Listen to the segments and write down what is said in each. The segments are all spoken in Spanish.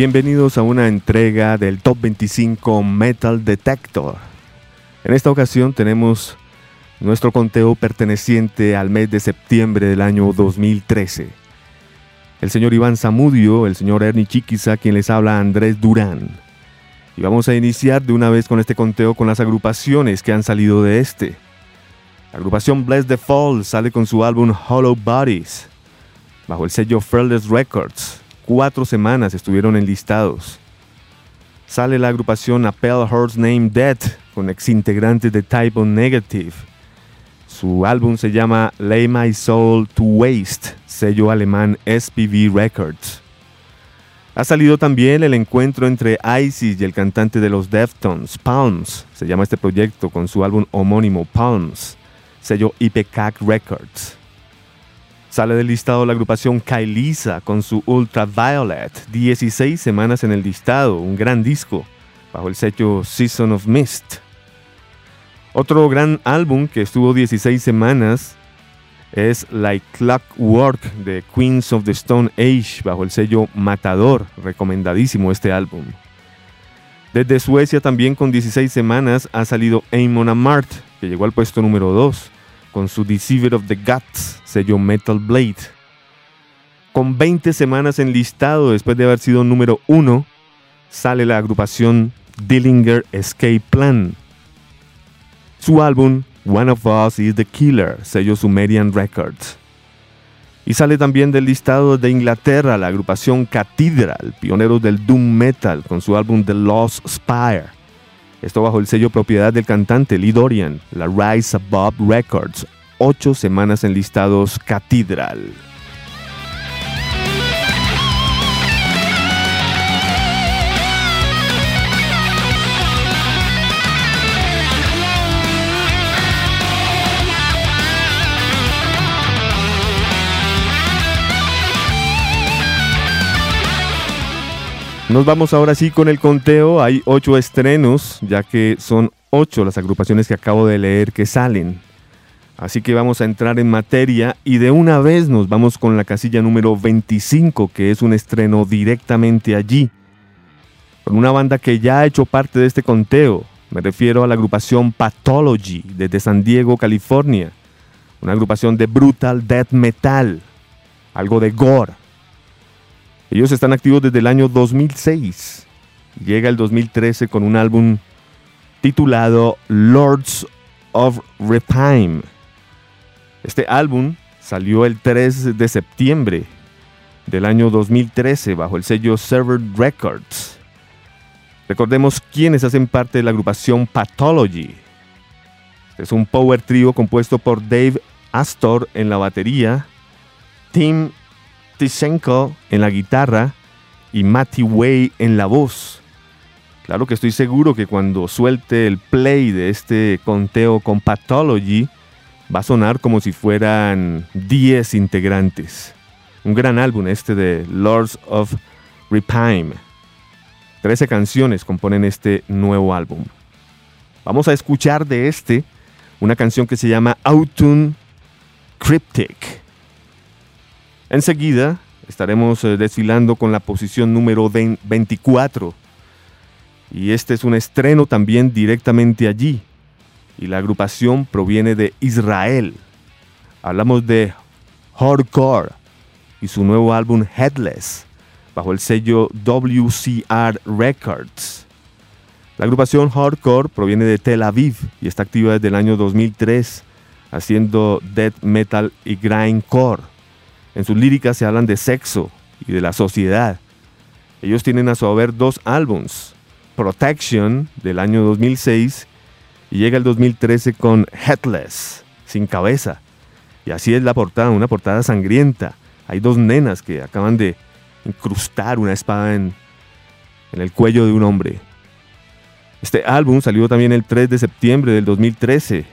Bienvenidos a una entrega del Top 25 Metal Detector. En esta ocasión tenemos nuestro conteo perteneciente al mes de septiembre del año 2013. El señor Iván Zamudio, el señor Ernie Chiquiza, quien les habla Andrés Durán. Y vamos a iniciar de una vez con este conteo con las agrupaciones que han salido de este. La agrupación Bless the Fall sale con su álbum Hollow Bodies, bajo el sello Fearless Records cuatro semanas estuvieron enlistados. Sale la agrupación Appel Hearts Name Dead con exintegrantes de Type O Negative. Su álbum se llama Lay My Soul to Waste, sello alemán SPV Records. Ha salido también el encuentro entre Isis y el cantante de los Deftones, Palms. Se llama este proyecto con su álbum homónimo Palms, sello IPCAC Records. Sale del listado la agrupación Kailisa con su Ultraviolet, 16 semanas en el listado, un gran disco, bajo el sello Season of Mist. Otro gran álbum que estuvo 16 semanas es Like Clockwork de Queens of the Stone Age, bajo el sello Matador, recomendadísimo este álbum. Desde Suecia también con 16 semanas ha salido Amon Amart, que llegó al puesto número 2 con su Deceiver of the Guts, sello Metal Blade. Con 20 semanas en listado después de haber sido número 1, sale la agrupación Dillinger Escape Plan. Su álbum One of Us is the Killer, sello Sumerian Records. Y sale también del listado de Inglaterra la agrupación Cathedral, pioneros del Doom Metal, con su álbum The Lost Spire. Esto bajo el sello propiedad del cantante Lee Dorian, la Rise Above Records, ocho semanas en listados Cathedral. Nos vamos ahora sí con el conteo. Hay ocho estrenos, ya que son ocho las agrupaciones que acabo de leer que salen. Así que vamos a entrar en materia y de una vez nos vamos con la casilla número 25, que es un estreno directamente allí. Con una banda que ya ha hecho parte de este conteo. Me refiero a la agrupación Pathology desde San Diego, California. Una agrupación de brutal death metal. Algo de gore ellos están activos desde el año 2006. Llega el 2013 con un álbum titulado Lords of Repime. Este álbum salió el 3 de septiembre del año 2013 bajo el sello Server Records. Recordemos quiénes hacen parte de la agrupación Pathology. Este es un power trio compuesto por Dave Astor en la batería, Tim En la guitarra y Matty Way en la voz. Claro que estoy seguro que cuando suelte el play de este conteo con Pathology va a sonar como si fueran 10 integrantes. Un gran álbum este de Lords of Repime. 13 canciones componen este nuevo álbum. Vamos a escuchar de este una canción que se llama Autumn Cryptic. Enseguida estaremos eh, desfilando con la posición número 24. Y este es un estreno también directamente allí. Y la agrupación proviene de Israel. Hablamos de Hardcore y su nuevo álbum Headless, bajo el sello WCR Records. La agrupación Hardcore proviene de Tel Aviv y está activa desde el año 2003, haciendo death metal y grindcore. En sus líricas se hablan de sexo y de la sociedad. Ellos tienen a su haber dos álbums, Protection del año 2006 y llega el 2013 con Headless, sin cabeza. Y así es la portada, una portada sangrienta. Hay dos nenas que acaban de incrustar una espada en, en el cuello de un hombre. Este álbum salió también el 3 de septiembre del 2013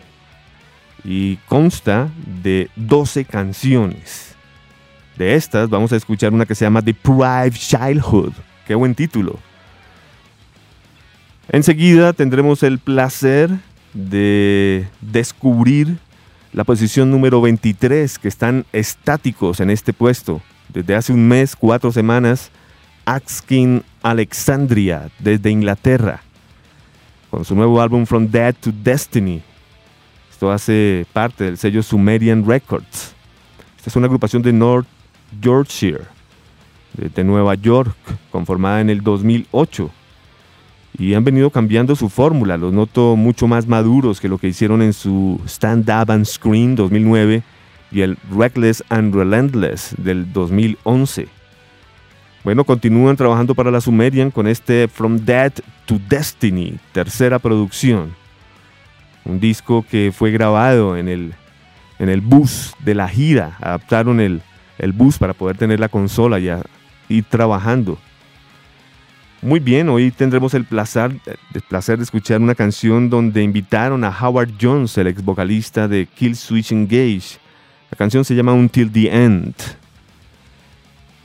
y consta de 12 canciones. De estas vamos a escuchar una que se llama The Private Childhood. Qué buen título. Enseguida tendremos el placer de descubrir la posición número 23, que están estáticos en este puesto. Desde hace un mes, cuatro semanas, Askin Alexandria desde Inglaterra con su nuevo álbum From Dead to Destiny. Esto hace parte del sello Sumerian Records. Esta es una agrupación de North Yorkshire, de Nueva York, conformada en el 2008. Y han venido cambiando su fórmula, los noto mucho más maduros que lo que hicieron en su Stand Up and Screen 2009 y el Reckless and Relentless del 2011. Bueno, continúan trabajando para la Sumerian con este From Dead to Destiny, tercera producción. Un disco que fue grabado en el, en el bus de la gira. Adaptaron el, el bus para poder tener la consola y ir trabajando. Muy bien, hoy tendremos el placer, el placer de escuchar una canción donde invitaron a Howard Jones, el ex vocalista de Kill Switch Engage. La canción se llama Until the End.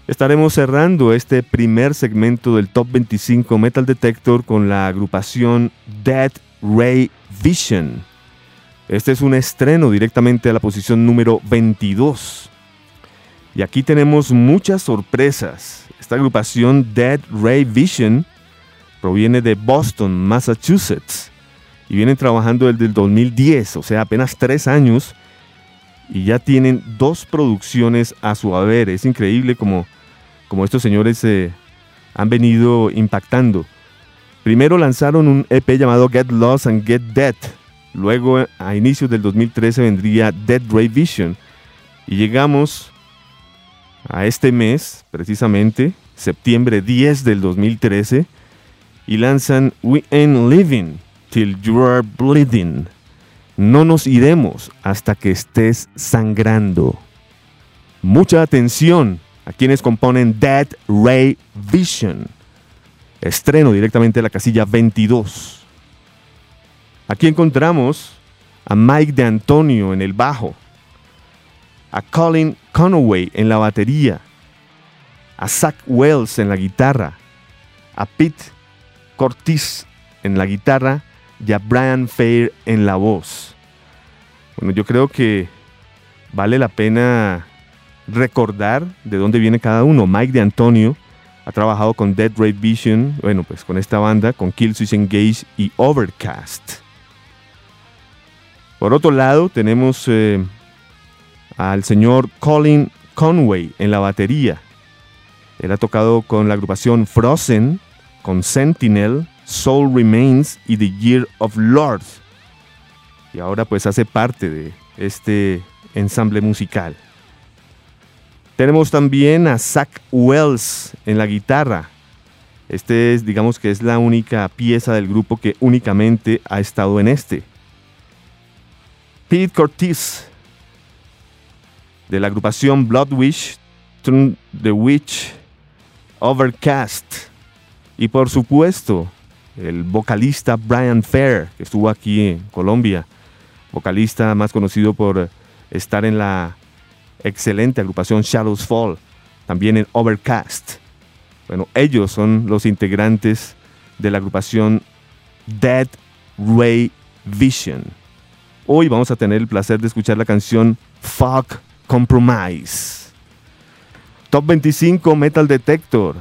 Estaremos cerrando este primer segmento del Top 25 Metal Detector con la agrupación Dead Ray Vision. Este es un estreno directamente a la posición número 22. Y aquí tenemos muchas sorpresas. Esta agrupación Dead Ray Vision proviene de Boston, Massachusetts. Y vienen trabajando desde el 2010, o sea, apenas tres años y ya tienen dos producciones a su haber. Es increíble como, estos señores se eh, han venido impactando. Primero lanzaron un EP llamado Get Lost and Get Dead. Luego, a inicios del 2013, vendría Dead Ray Vision. Y llegamos a este mes, precisamente, septiembre 10 del 2013, y lanzan We Ain't Living Till You're Bleeding. No nos iremos hasta que estés sangrando. Mucha atención a quienes componen Dead Ray Vision. Estreno directamente de la casilla 22. Aquí encontramos a Mike de Antonio en el bajo, a Colin Conaway en la batería, a Zach Wells en la guitarra, a Pete Cortis en la guitarra y a Brian Fair en la voz. Bueno, yo creo que vale la pena recordar de dónde viene cada uno. Mike de ha trabajado con Dead Ray Vision, bueno, pues con esta banda, con Killswitch Engage y Overcast. Por otro lado, tenemos eh, al señor Colin Conway en la batería. Él ha tocado con la agrupación Frozen, con Sentinel, Soul Remains y The Year of Lord. Y ahora pues hace parte de este ensamble musical. Tenemos también a Zach Wells en la guitarra. Este es, digamos que es la única pieza del grupo que únicamente ha estado en este. Pete Cortis de la agrupación Bloodwish, The Witch, Overcast. Y por supuesto, el vocalista Brian Fair, que estuvo aquí en Colombia, vocalista más conocido por estar en la excelente agrupación Shadows Fall, también en Overcast. Bueno, ellos son los integrantes de la agrupación Dead Ray Vision. Hoy vamos a tener el placer de escuchar la canción Fuck Compromise. Top 25 Metal Detector.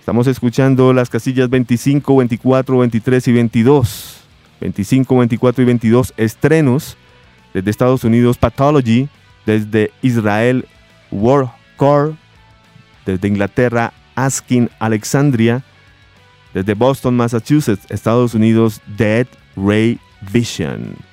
Estamos escuchando las casillas 25, 24, 23 y 22. 25, 24 y 22 estrenos desde Estados Unidos Pathology, desde Israel Warcore, desde Inglaterra Askin Alexandria, desde Boston, Massachusetts, Estados Unidos Dead Ray Vision.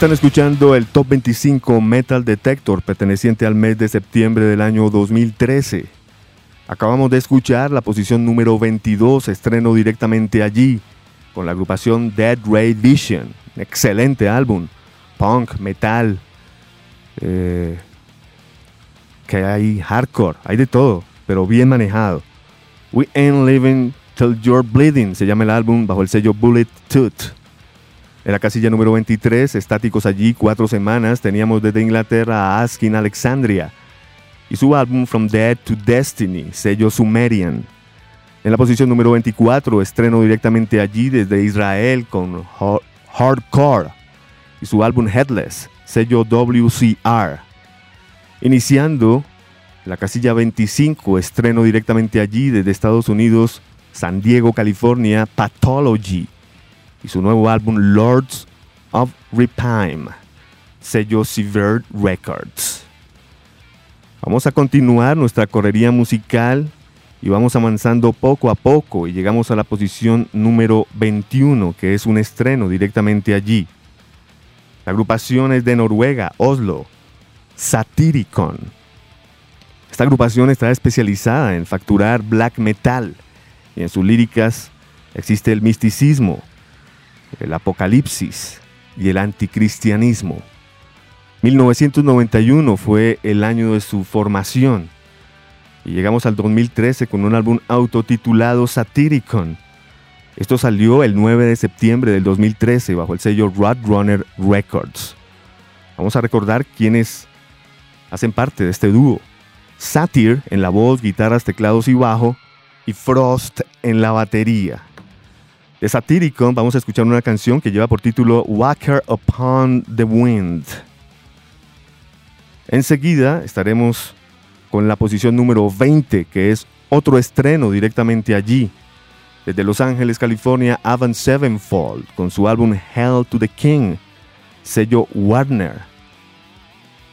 Están escuchando el Top 25 Metal Detector perteneciente al mes de septiembre del año 2013. Acabamos de escuchar la posición número 22, estreno directamente allí, con la agrupación Dead Ray Vision. Excelente álbum, punk, metal, eh, que hay hardcore, hay de todo, pero bien manejado. We Ain't Living Till You're Bleeding se llama el álbum bajo el sello Bullet Tooth. En la casilla número 23, estáticos allí cuatro semanas, teníamos desde Inglaterra a Askin Alexandria y su álbum From Dead to Destiny, sello Sumerian. En la posición número 24, estreno directamente allí desde Israel con Hardcore y su álbum Headless, sello WCR. Iniciando la casilla 25, estreno directamente allí desde Estados Unidos, San Diego, California, Pathology y su nuevo álbum Lords of Repime, sello Severed Records. Vamos a continuar nuestra correría musical y vamos avanzando poco a poco y llegamos a la posición número 21, que es un estreno directamente allí. La agrupación es de Noruega, Oslo, Satyricon. Esta agrupación está especializada en facturar black metal y en sus líricas existe el misticismo, el apocalipsis y el anticristianismo. 1991 fue el año de su formación y llegamos al 2013 con un álbum autotitulado Satyricon. Esto salió el 9 de septiembre del 2013 bajo el sello Roadrunner Records. Vamos a recordar quiénes hacen parte de este dúo. Satyr en la voz, guitarras, teclados y bajo y Frost en la batería. De Satyricon vamos a escuchar una canción que lleva por título Walker Upon the Wind. Enseguida estaremos con la posición número 20, que es otro estreno directamente allí. Desde Los Ángeles, California, Avon Sevenfold, con su álbum Hell to the King, sello Warner.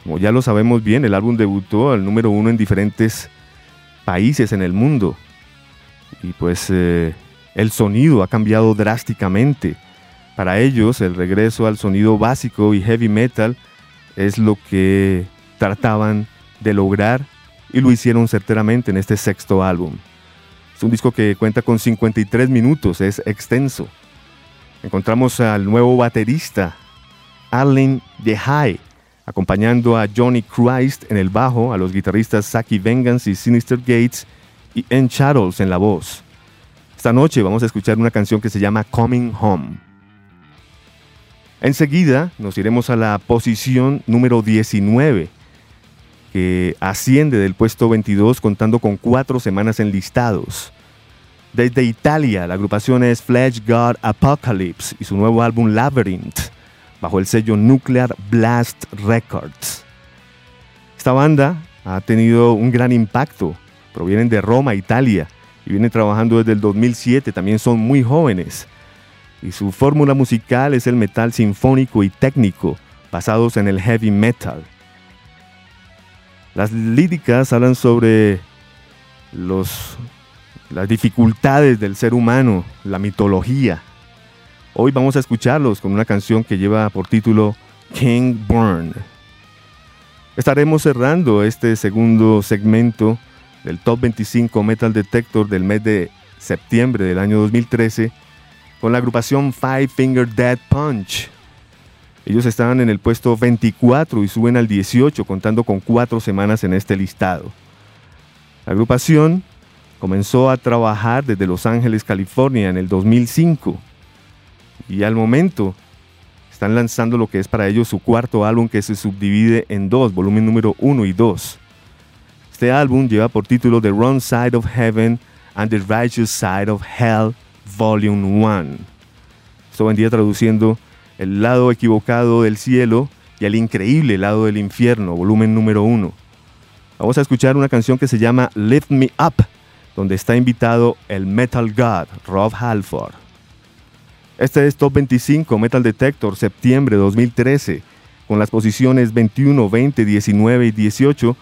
Como ya lo sabemos bien, el álbum debutó al número uno en diferentes países en el mundo. Y pues eh, el sonido ha cambiado drásticamente. Para ellos, el regreso al sonido básico y heavy metal es lo que trataban de lograr y lo hicieron certeramente en este sexto álbum. Es un disco que cuenta con 53 minutos, es extenso. Encontramos al nuevo baterista, Arlen DeHaye, acompañando a Johnny Christ en el bajo, a los guitarristas Saki Vengeance y Sinister Gates y En Charles en la voz. Esta noche vamos a escuchar una canción que se llama Coming Home. Enseguida nos iremos a la posición número 19, que asciende del puesto 22 contando con cuatro semanas en listados. Desde Italia, la agrupación es Flash God Apocalypse y su nuevo álbum Labyrinth, bajo el sello Nuclear Blast Records. Esta banda ha tenido un gran impacto, provienen de Roma, Italia, y vienen trabajando desde el 2007, también son muy jóvenes. Y su fórmula musical es el metal sinfónico y técnico, basados en el heavy metal. Las líricas hablan sobre los, las dificultades del ser humano, la mitología. Hoy vamos a escucharlos con una canción que lleva por título King Burn. Estaremos cerrando este segundo segmento del Top 25 Metal Detector del mes de septiembre del año 2013 con la agrupación Five Finger Dead Punch. Ellos estaban en el puesto 24 y suben al 18 contando con cuatro semanas en este listado. La agrupación comenzó a trabajar desde Los Ángeles, California en el 2005 y al momento están lanzando lo que es para ellos su cuarto álbum que se subdivide en dos, volumen número 1 y 2. Este álbum lleva por título The Wrong Side of Heaven and the Righteous Side of Hell, Volume 1. Esto vendría traduciendo El lado equivocado del cielo y El increíble lado del infierno, volumen número 1. Vamos a escuchar una canción que se llama Lift Me Up, donde está invitado el Metal God, Rob Halford. Este es Top 25 Metal Detector, septiembre 2013, con las posiciones 21, 20, 19 y 18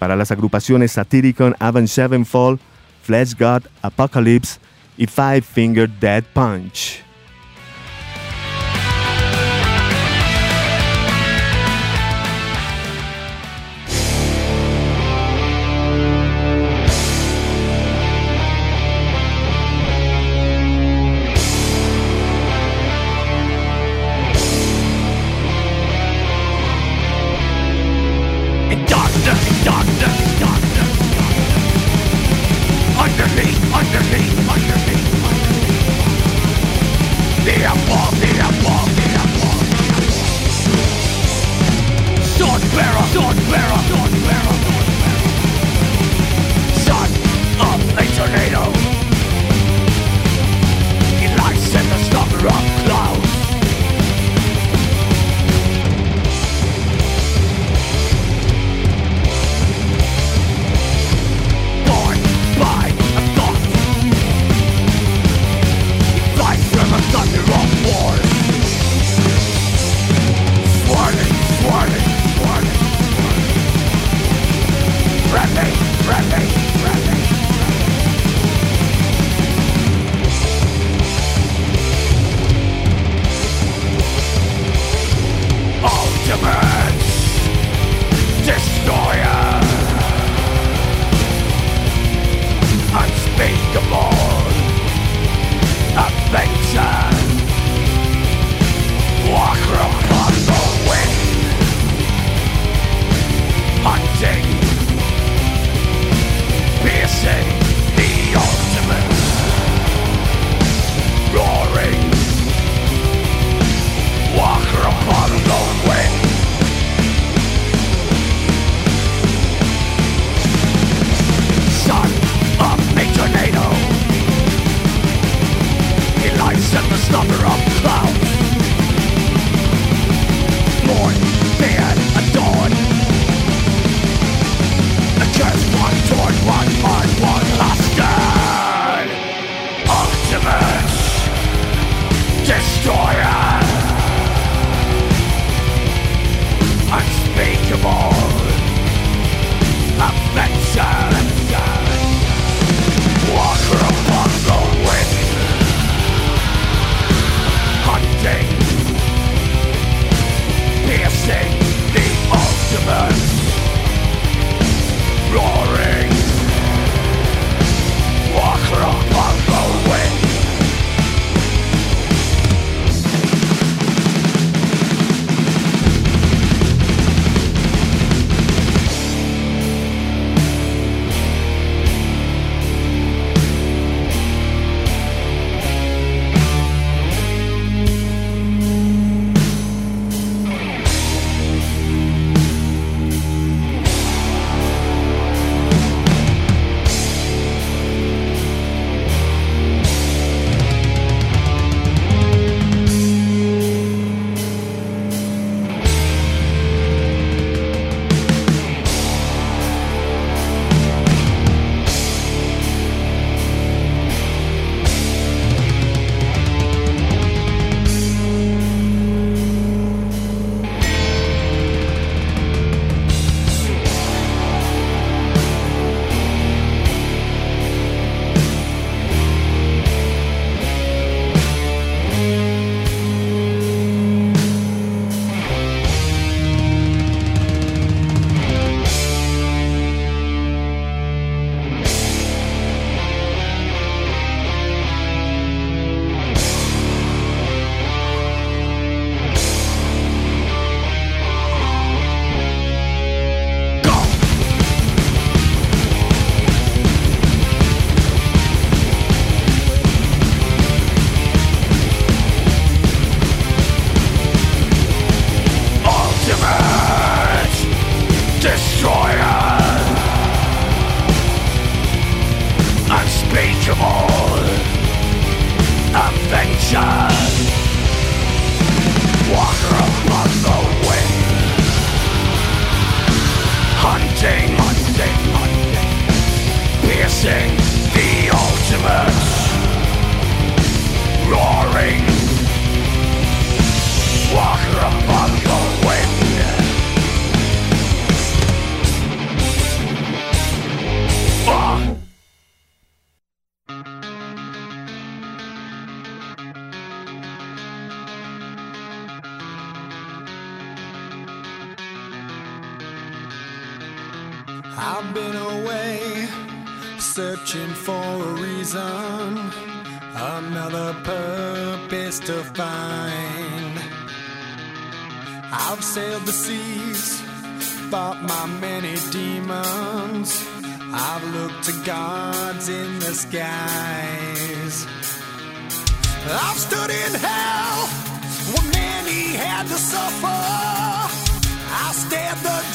para las agrupaciones Satyricon, Avenged Sevenfold, Flesh God, Apocalypse y Five Finger Dead Punch.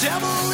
Devil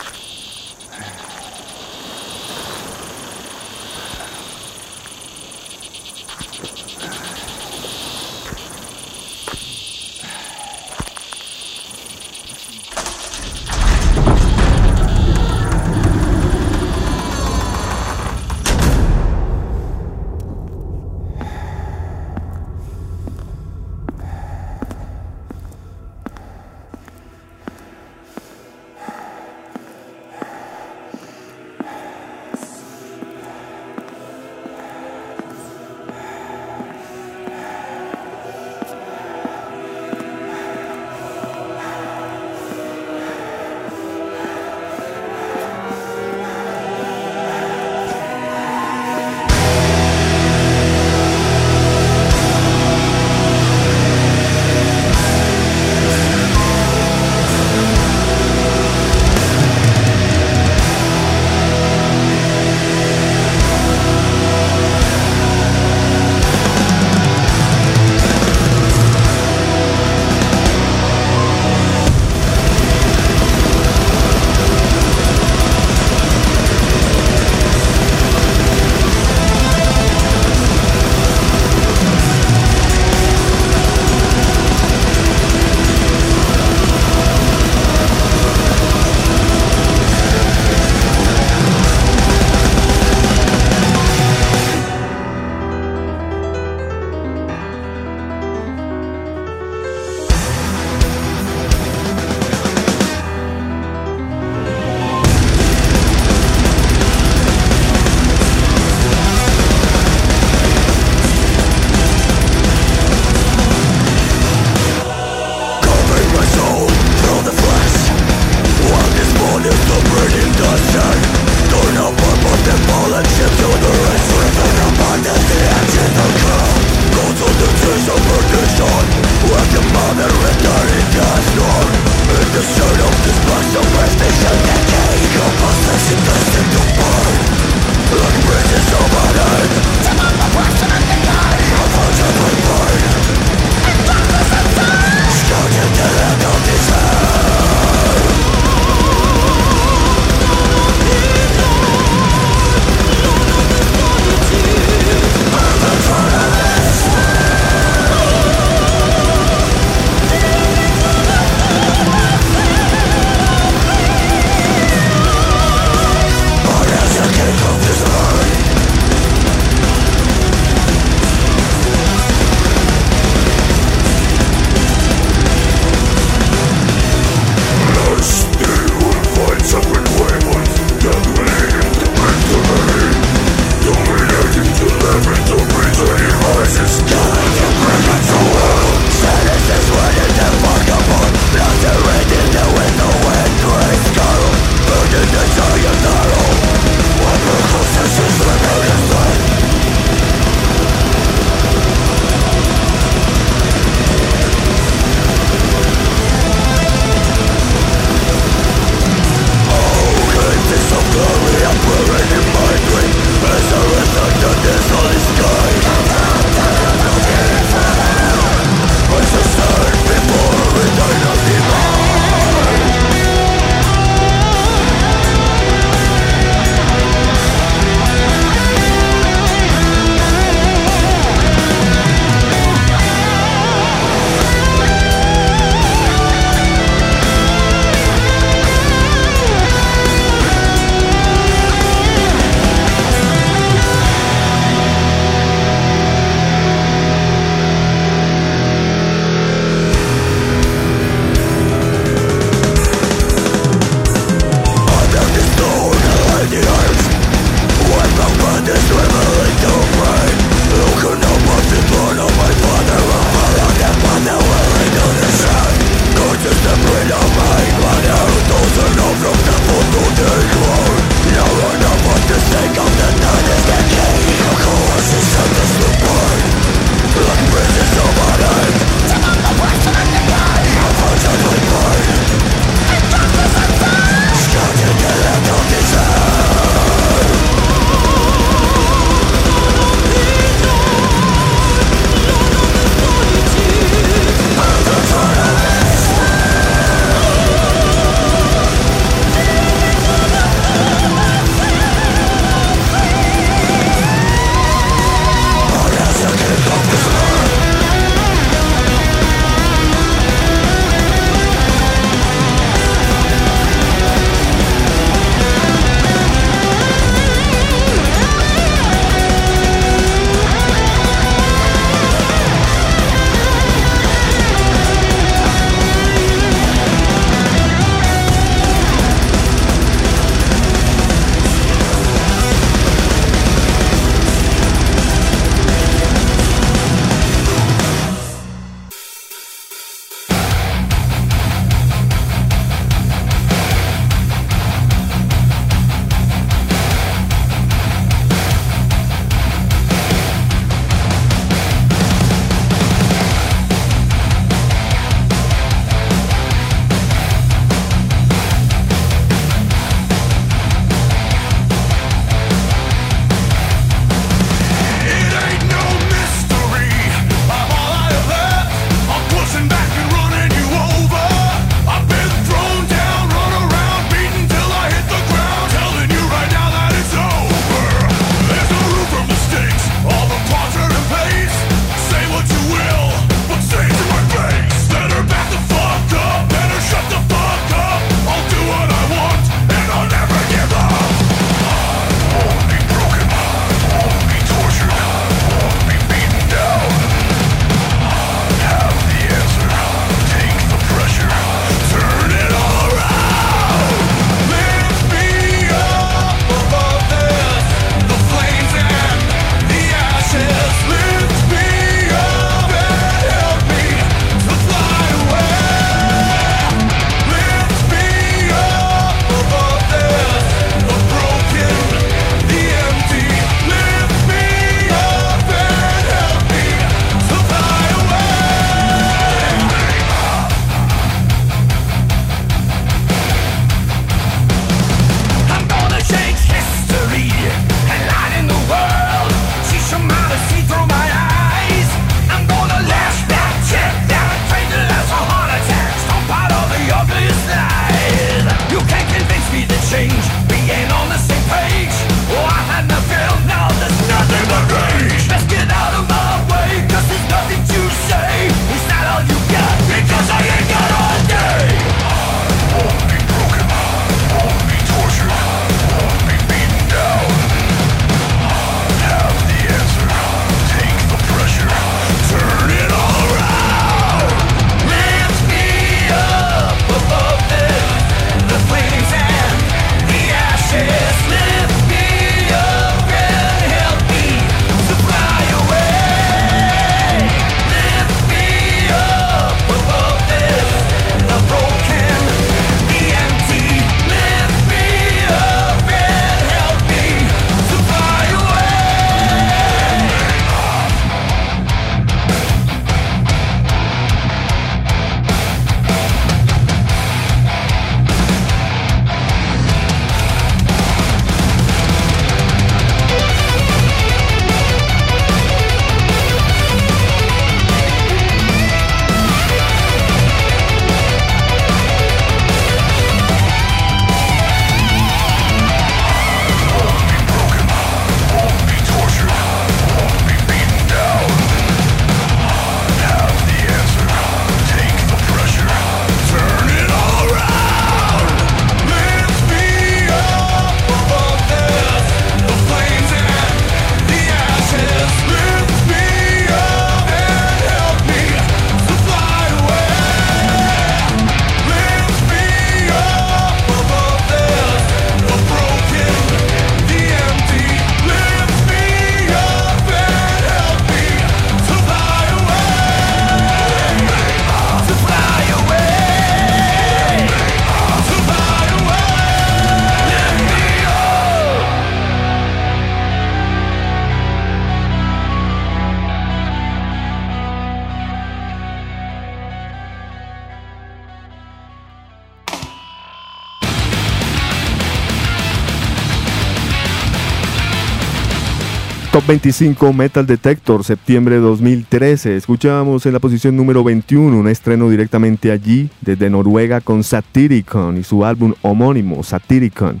25 Metal Detector, septiembre de 2013. Escuchábamos en la posición número 21 un estreno directamente allí, desde Noruega, con Satyricon y su álbum homónimo, Satyricon,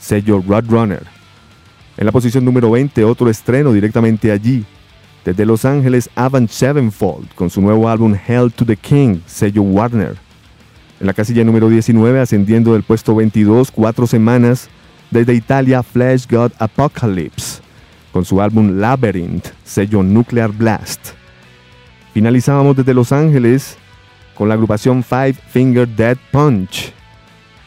sello Roadrunner. En la posición número 20, otro estreno directamente allí, desde Los Ángeles, Avant Sevenfold, con su nuevo álbum Hell to the King, sello Warner. En la casilla número 19, ascendiendo del puesto 22, cuatro semanas, desde Italia, Flash God Apocalypse con su álbum Labyrinth, sello Nuclear Blast. Finalizábamos desde Los Ángeles con la agrupación Five Finger Dead Punch,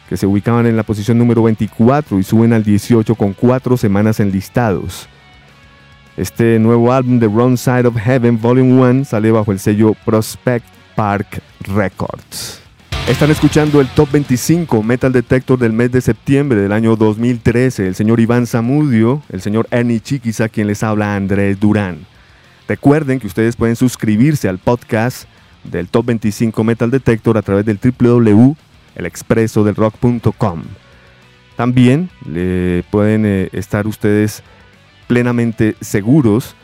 que se ubicaban en la posición número 24 y suben al 18 con cuatro semanas enlistados. Este nuevo álbum de Wrong Side of Heaven Volume 1 sale bajo el sello Prospect Park Records. Están escuchando el Top 25 Metal Detector del mes de septiembre del año 2013. El señor Iván Zamudio, el señor Ernie Chiquiza, quien les habla Andrés Durán. Recuerden que ustedes pueden suscribirse al podcast del Top 25 Metal Detector a través del www.elexpresodelrock.com. También le pueden eh, estar ustedes plenamente seguros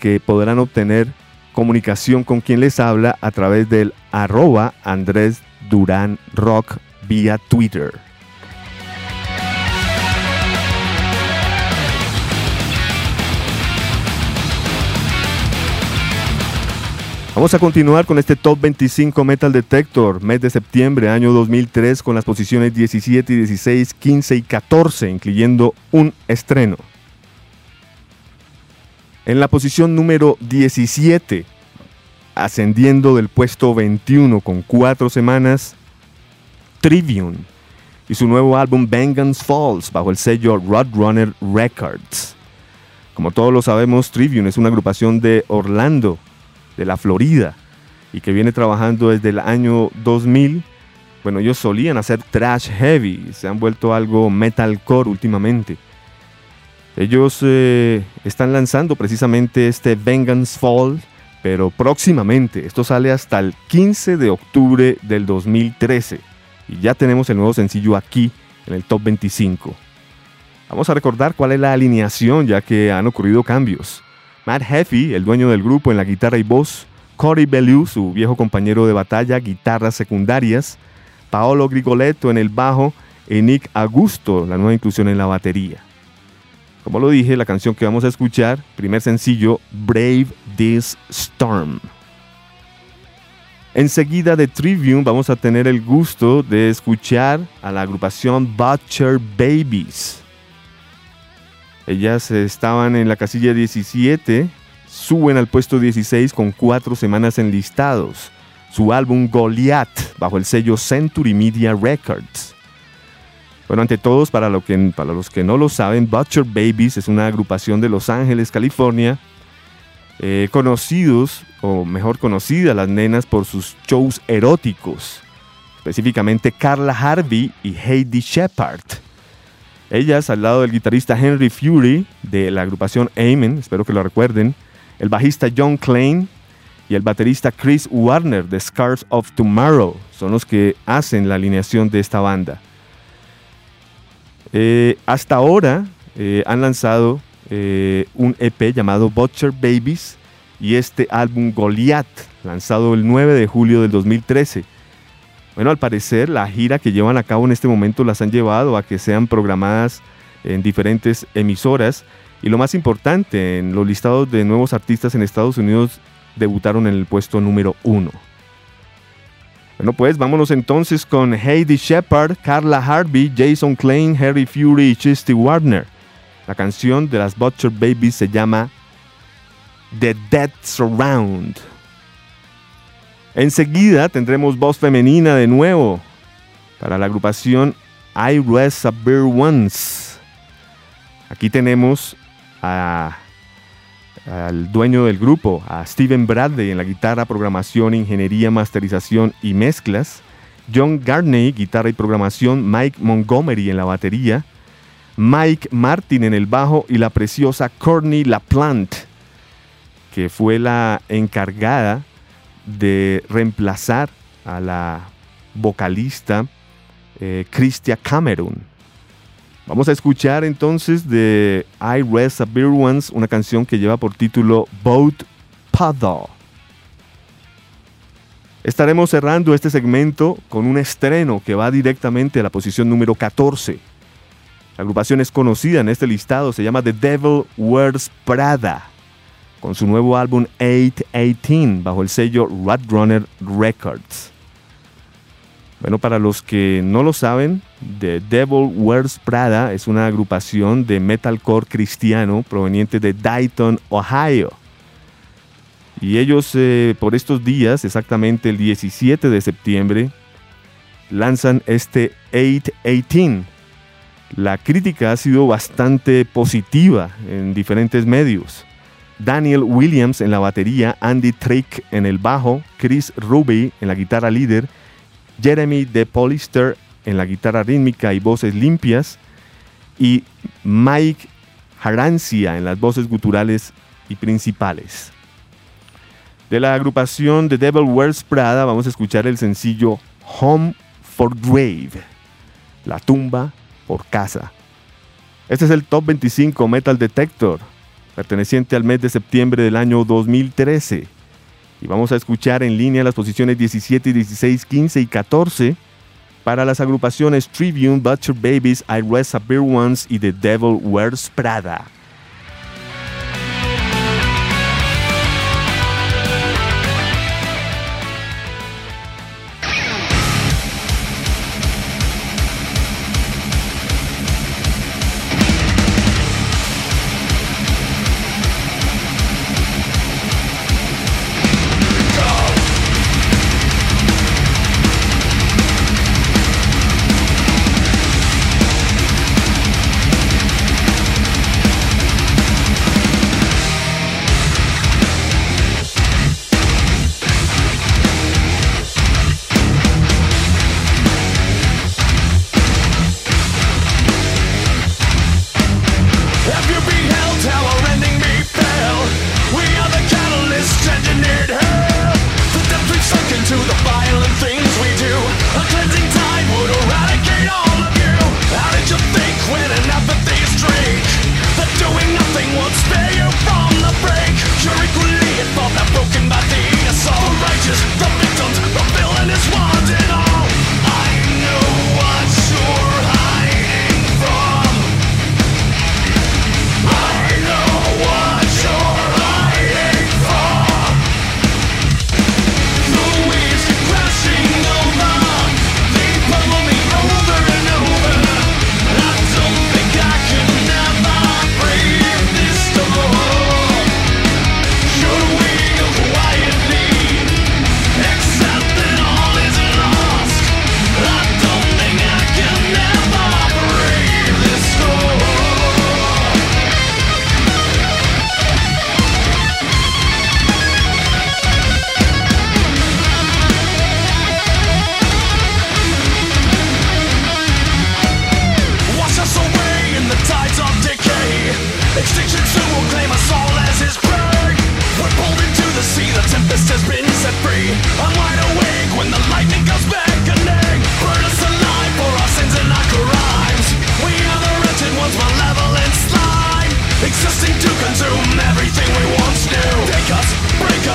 que podrán obtener comunicación con quien les habla a través del arroba Andrés Durán Rock vía Twitter. Vamos a continuar con este Top 25 Metal Detector, mes de septiembre, año 2003, con las posiciones 17, 16, 15 y 14, incluyendo un estreno. En la posición número 17, ascendiendo del puesto 21 con cuatro semanas, Trivium y su nuevo álbum Vengeance Falls bajo el sello Roadrunner Records. Como todos lo sabemos, Trivium es una agrupación de Orlando, de la Florida, y que viene trabajando desde el año 2000. Bueno, ellos solían hacer trash heavy, se han vuelto algo metalcore últimamente. Ellos eh, están lanzando precisamente este Vengeance Falls pero próximamente. Esto sale hasta el 15 de octubre del 2013 y ya tenemos el nuevo sencillo aquí en el top 25. Vamos a recordar cuál es la alineación ya que han ocurrido cambios. Matt Heffy, el dueño del grupo en la guitarra y voz, Cory Bellew, su viejo compañero de batalla, guitarras secundarias, Paolo Grigoletto en el bajo y Nick Augusto, la nueva inclusión en la batería. Como lo dije, la canción que vamos a escuchar, primer sencillo, Brave This Storm. Enseguida de Trivium vamos a tener el gusto de escuchar a la agrupación Butcher Babies. Ellas estaban en la casilla 17, suben al puesto 16 con cuatro semanas enlistados. Su álbum Goliath bajo el sello Century Media Records. Bueno, ante todos, para, los que no lo saben, Butcher Babies es una agrupación de Los Ángeles, California, eh, conocidos, o mejor conocidas las nenas por sus shows eróticos, específicamente Carla Harvey y Heidi Shepard. Ellas, al lado del guitarrista Henry Fury de la agrupación Amen, espero que lo recuerden, el bajista John Klein y el baterista Chris Warner de Scars of Tomorrow, son los que hacen la alineación de esta banda. Eh, hasta ahora eh, han lanzado eh, un EP llamado Butcher Babies y este álbum Goliath, lanzado el 9 de julio del 2013. Bueno, al parecer la gira que llevan a cabo en este momento las han llevado a que sean programadas en diferentes emisoras y lo más importante, en los listados de nuevos artistas en Estados Unidos debutaron en el puesto número 1. Bueno, pues vámonos entonces con Heidi Shepard, Carla Harvey, Jason Klein, Harry Fury y Chesty Warner. La canción de las Butcher Babies se llama The Dead Surround. Enseguida tendremos voz femenina de nuevo para la agrupación I Rest a Bear Once. Aquí tenemos a al dueño del grupo, a Steven Bradley en la guitarra, programación, ingeniería, masterización y mezclas, John Garney, guitarra y programación, Mike Montgomery en la batería, Mike Martin en el bajo y la preciosa Courtney LaPlante, que fue la encargada de reemplazar a la vocalista eh, Christia Cameron. Vamos a escuchar entonces de I Rest a Beer Ones una canción que lleva por título Boat Paddle. Estaremos cerrando este segmento con un estreno que va directamente a la posición número 14. La agrupación es conocida en este listado, se llama The Devil Wears Prada, con su nuevo álbum 818 bajo el sello Runner Records. Bueno, para los que no lo saben, The Devil Wears Prada es una agrupación de metalcore cristiano proveniente de Dayton, Ohio. Y ellos eh, por estos días, exactamente el 17 de septiembre, lanzan este 818. La crítica ha sido bastante positiva en diferentes medios. Daniel Williams en la batería, Andy Trick en el bajo, Chris Ruby en la guitarra líder, Jeremy De Polister en la guitarra rítmica y voces limpias, y Mike Harancia en las voces guturales y principales. De la agrupación The Devil Wears Prada vamos a escuchar el sencillo Home for Grave, La tumba por casa. Este es el Top 25 Metal Detector, perteneciente al mes de septiembre del año 2013. Y vamos a escuchar en línea las posiciones 17, 16, 15 y 14 para las agrupaciones Tribune, Butcher Babies, I Rest a Beer Ones y The Devil Wears Prada.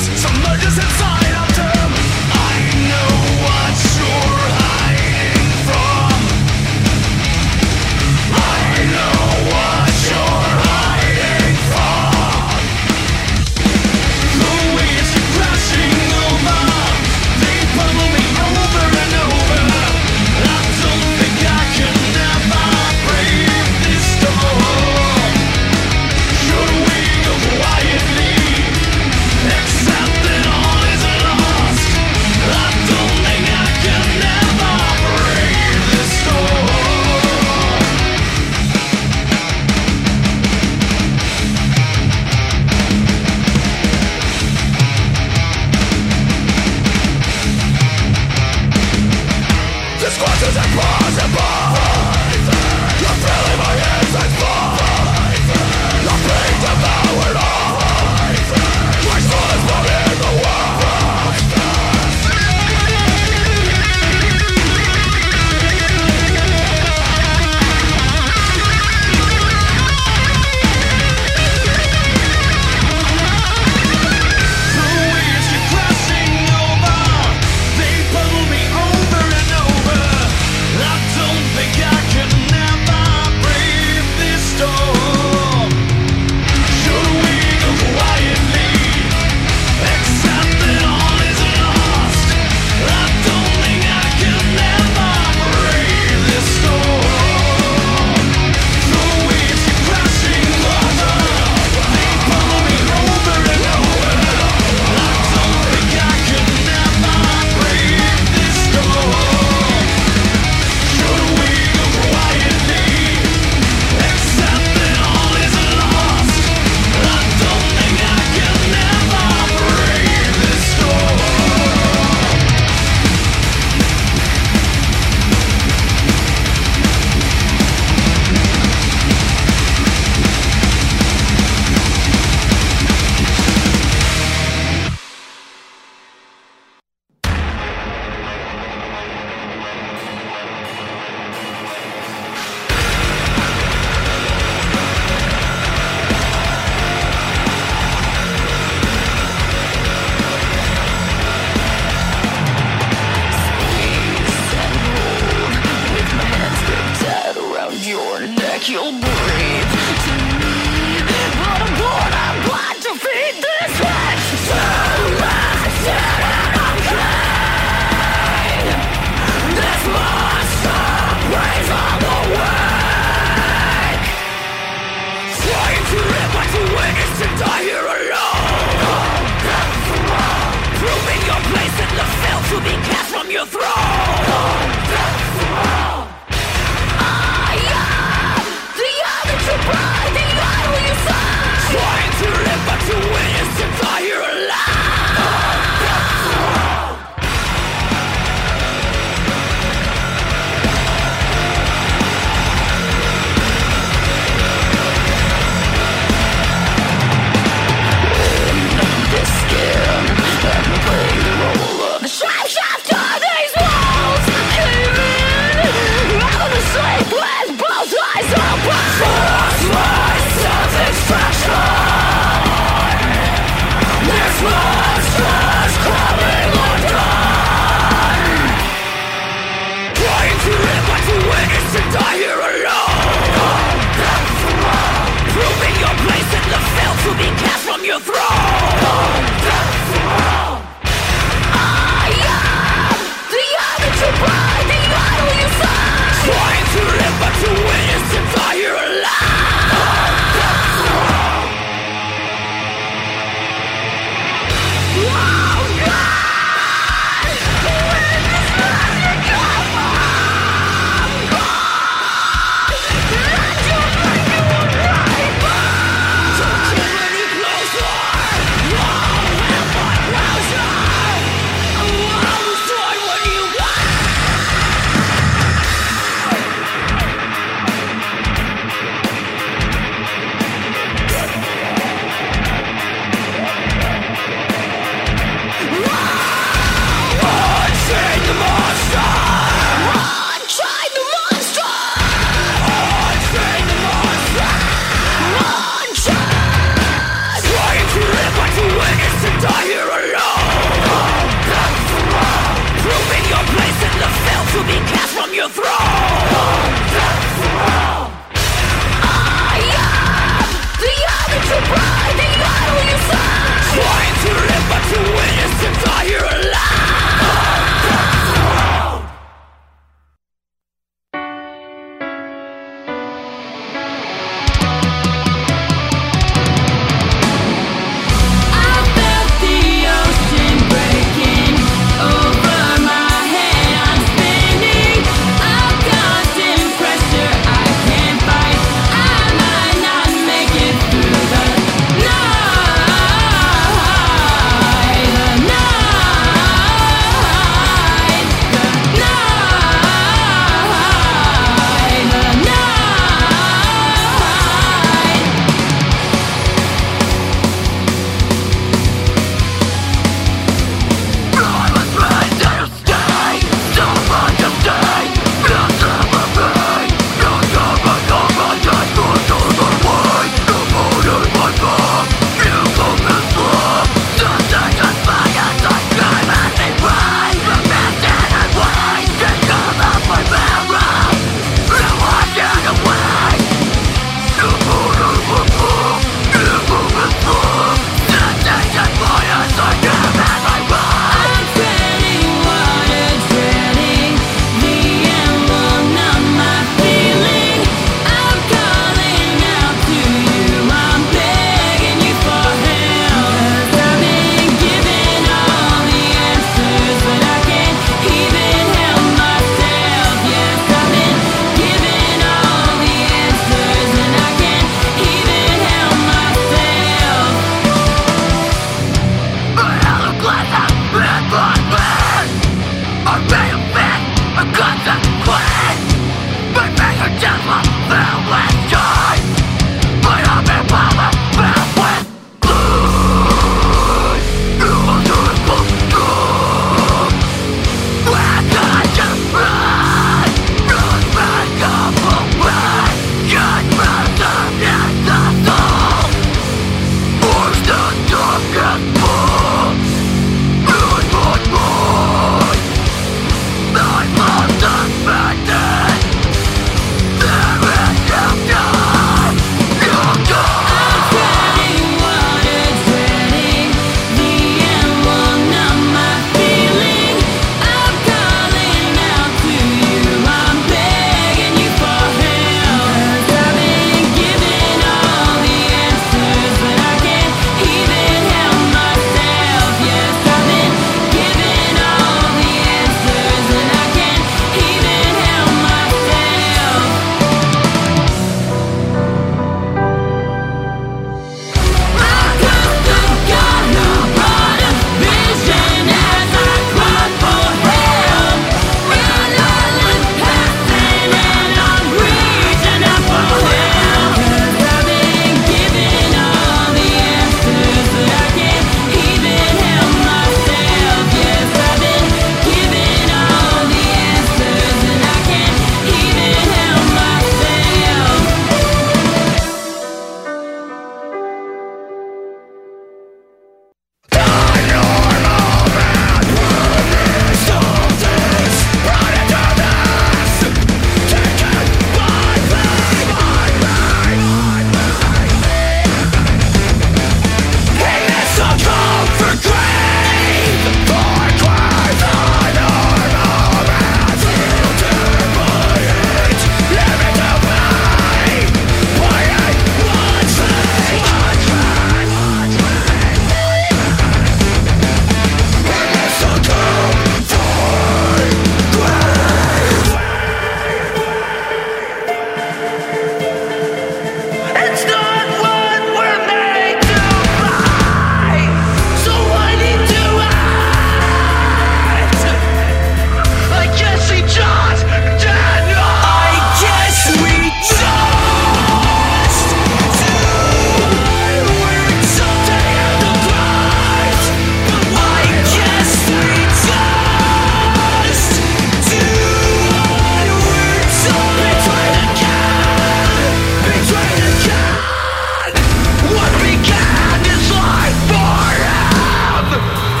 some Submerges inside after.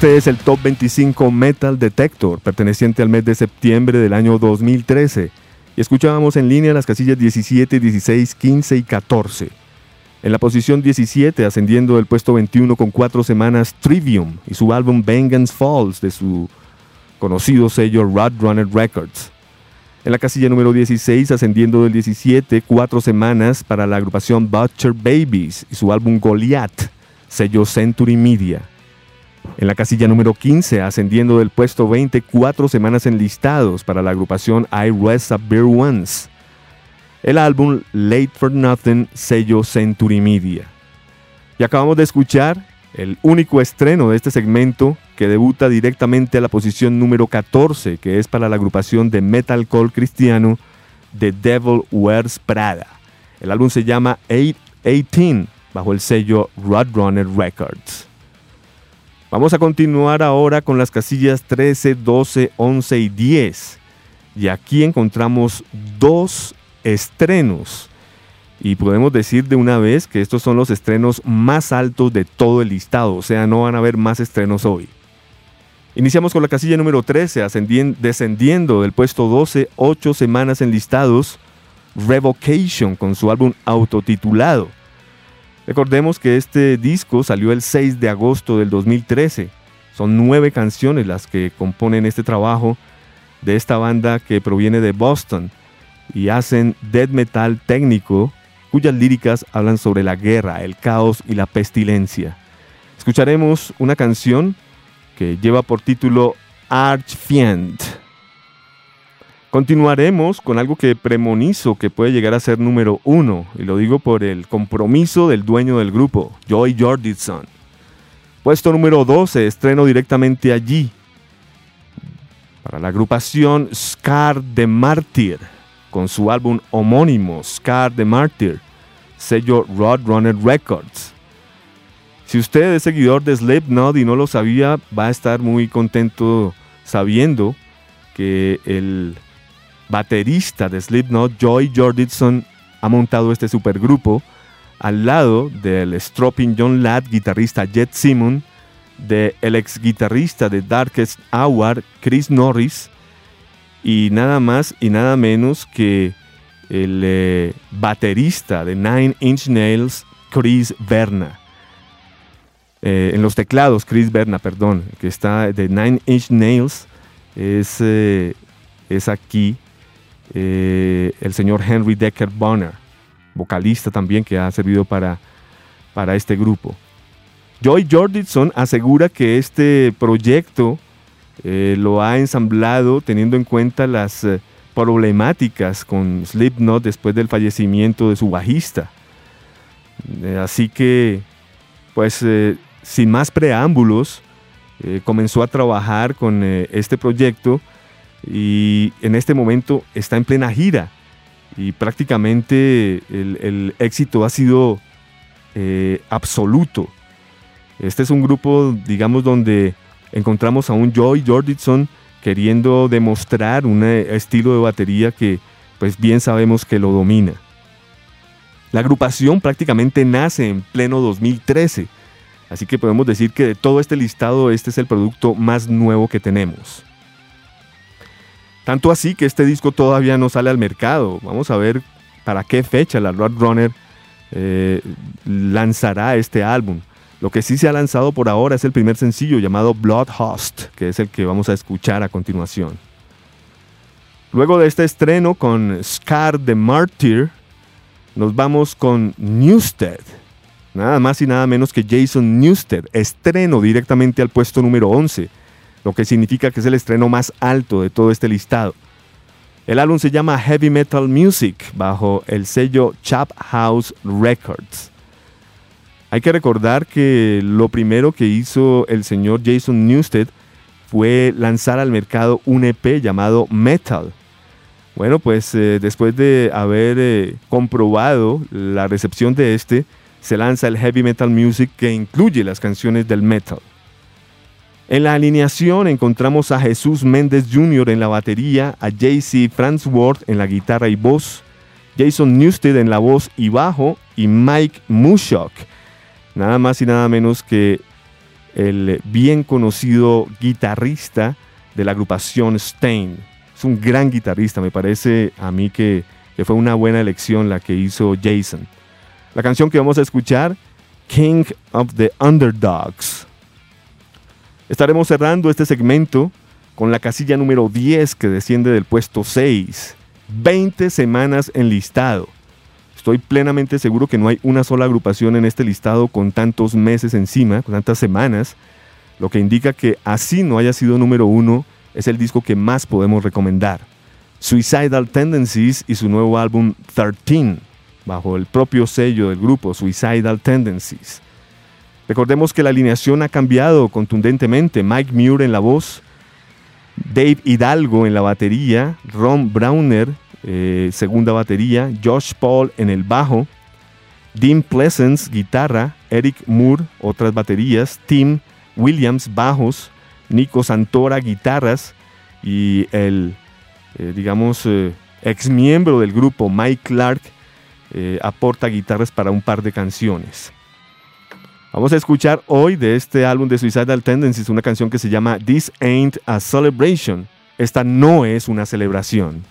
Este es el Top 25 Metal Detector, perteneciente al mes de septiembre del año 2013. Y escuchábamos en línea las casillas 17, 16, 15 y 14. En la posición 17, ascendiendo del puesto 21 con cuatro semanas, Trivium y su álbum Vengeance Falls de su conocido sello Runner Records. En la casilla número 16, ascendiendo del 17, cuatro semanas para la agrupación Butcher Babies y su álbum Goliath, sello Century Media. En la casilla número 15, ascendiendo del puesto 20, cuatro semanas enlistados para la agrupación I Rest a Beer Once. El álbum Late for Nothing, sello Century Media. Y acabamos de escuchar el único estreno de este segmento que debuta directamente a la posición número 14, que es para la agrupación de metalcore cristiano The Devil Wears Prada. El álbum se llama 18 bajo el sello Roadrunner Records. Vamos a continuar ahora con las casillas 13, 12, 11 y 10. Y aquí encontramos dos estrenos. Y podemos decir de una vez que estos son los estrenos más altos de todo el listado, o sea, no van a haber más estrenos hoy. Iniciamos con la casilla número 13, descendiendo del puesto 12, 8 semanas en listados, Revocation con su álbum autotitulado. Recordemos que este disco salió el 6 de agosto del 2013. Son nueve canciones las que componen este trabajo de esta banda que proviene de Boston y hacen death metal técnico cuyas líricas hablan sobre la guerra, el caos y la pestilencia. Escucharemos una canción que lleva por título Archfiend. Continuaremos con algo que premonizo que puede llegar a ser número uno, y lo digo por el compromiso del dueño del grupo, Joy Jordison. Puesto número 12, estreno directamente allí, para la agrupación Scar de Martyr, con su álbum homónimo Scar de Martyr, sello Roadrunner Records. Si usted es seguidor de Slipknot y no lo sabía, va a estar muy contento sabiendo que el baterista de Slipknot, Joy Jordison, ha montado este supergrupo al lado del Stropping John Ladd, guitarrista Jet Simon, del ex guitarrista de Darkest Hour, Chris Norris, y nada más y nada menos que el eh, baterista de Nine Inch Nails, Chris Berna. Eh, en los teclados, Chris Berna, perdón, que está de Nine Inch Nails, es, eh, es aquí eh, el señor Henry Decker Bonner, vocalista también que ha servido para, para este grupo. Joy Jordison asegura que este proyecto eh, lo ha ensamblado teniendo en cuenta las eh, problemáticas con Slipknot después del fallecimiento de su bajista. así que, pues, sin más preámbulos, comenzó a trabajar con este proyecto y en este momento está en plena gira y prácticamente el, éxito ha sido eh, absoluto. Este es un grupo, digamos, donde encontramos a un Joy Jordison queriendo demostrar un eh, estilo de batería que pues bien sabemos que lo domina. La agrupación prácticamente nace en pleno 2013, así que podemos decir que de todo este listado este es el producto más nuevo que tenemos. Tanto así que este disco todavía no sale al mercado. Vamos a ver para qué fecha la Roadrunner eh, lanzará este álbum. Lo que sí se ha lanzado por ahora es el primer sencillo llamado Blood Host, que es el que vamos a escuchar a continuación. Luego de este estreno con Scar the Martyr, nos vamos con Newsted. Nada más y nada menos que Jason Newsted, estreno directamente al puesto número 11 lo que significa que es el estreno más alto de todo este listado. El álbum se llama Heavy Metal Music bajo el sello Chap House Records. Hay que recordar que lo primero que hizo el señor Jason Newsted fue lanzar al mercado un EP llamado Metal. Bueno, pues eh, después de haber eh, comprobado la recepción de este, se lanza el Heavy Metal Music que incluye las canciones del metal. En la alineación encontramos a Jesús Méndez Jr. en la batería, a JC Fransworth en la guitarra y voz, Jason Newsted en la voz y bajo y Mike Mushok, nada más y nada menos que el bien conocido guitarrista de la agrupación Stain. Es un gran guitarrista, me parece a mí que, que fue una buena elección la que hizo Jason. La canción que vamos a escuchar, King of the Underdogs. Estaremos cerrando este segmento con la casilla número 10 que desciende del puesto 6. 20 semanas en listado. Estoy plenamente seguro que no hay una sola agrupación en este listado con tantos meses encima, con tantas semanas, lo que indica que así no haya sido número uno, es el disco que más podemos recomendar. Suicidal Tendencies y su nuevo álbum 13, bajo el propio sello del grupo Suicidal Tendencies. Recordemos que la alineación ha cambiado contundentemente. Mike Muir en la voz, Dave Hidalgo en la batería, Ron Browner, eh, segunda batería, Josh Paul en el bajo, Dean Pleasance, guitarra, Eric Moore, otras baterías, Tim Williams, bajos, Nico Santora, guitarras, y el, eh, digamos, eh, ex miembro del grupo, Mike Clark, aporta guitarras para un par de canciones. Vamos a escuchar hoy de este álbum de Suicidal Tendencies una canción que se llama This Ain't a Celebration. Esta no es una celebración.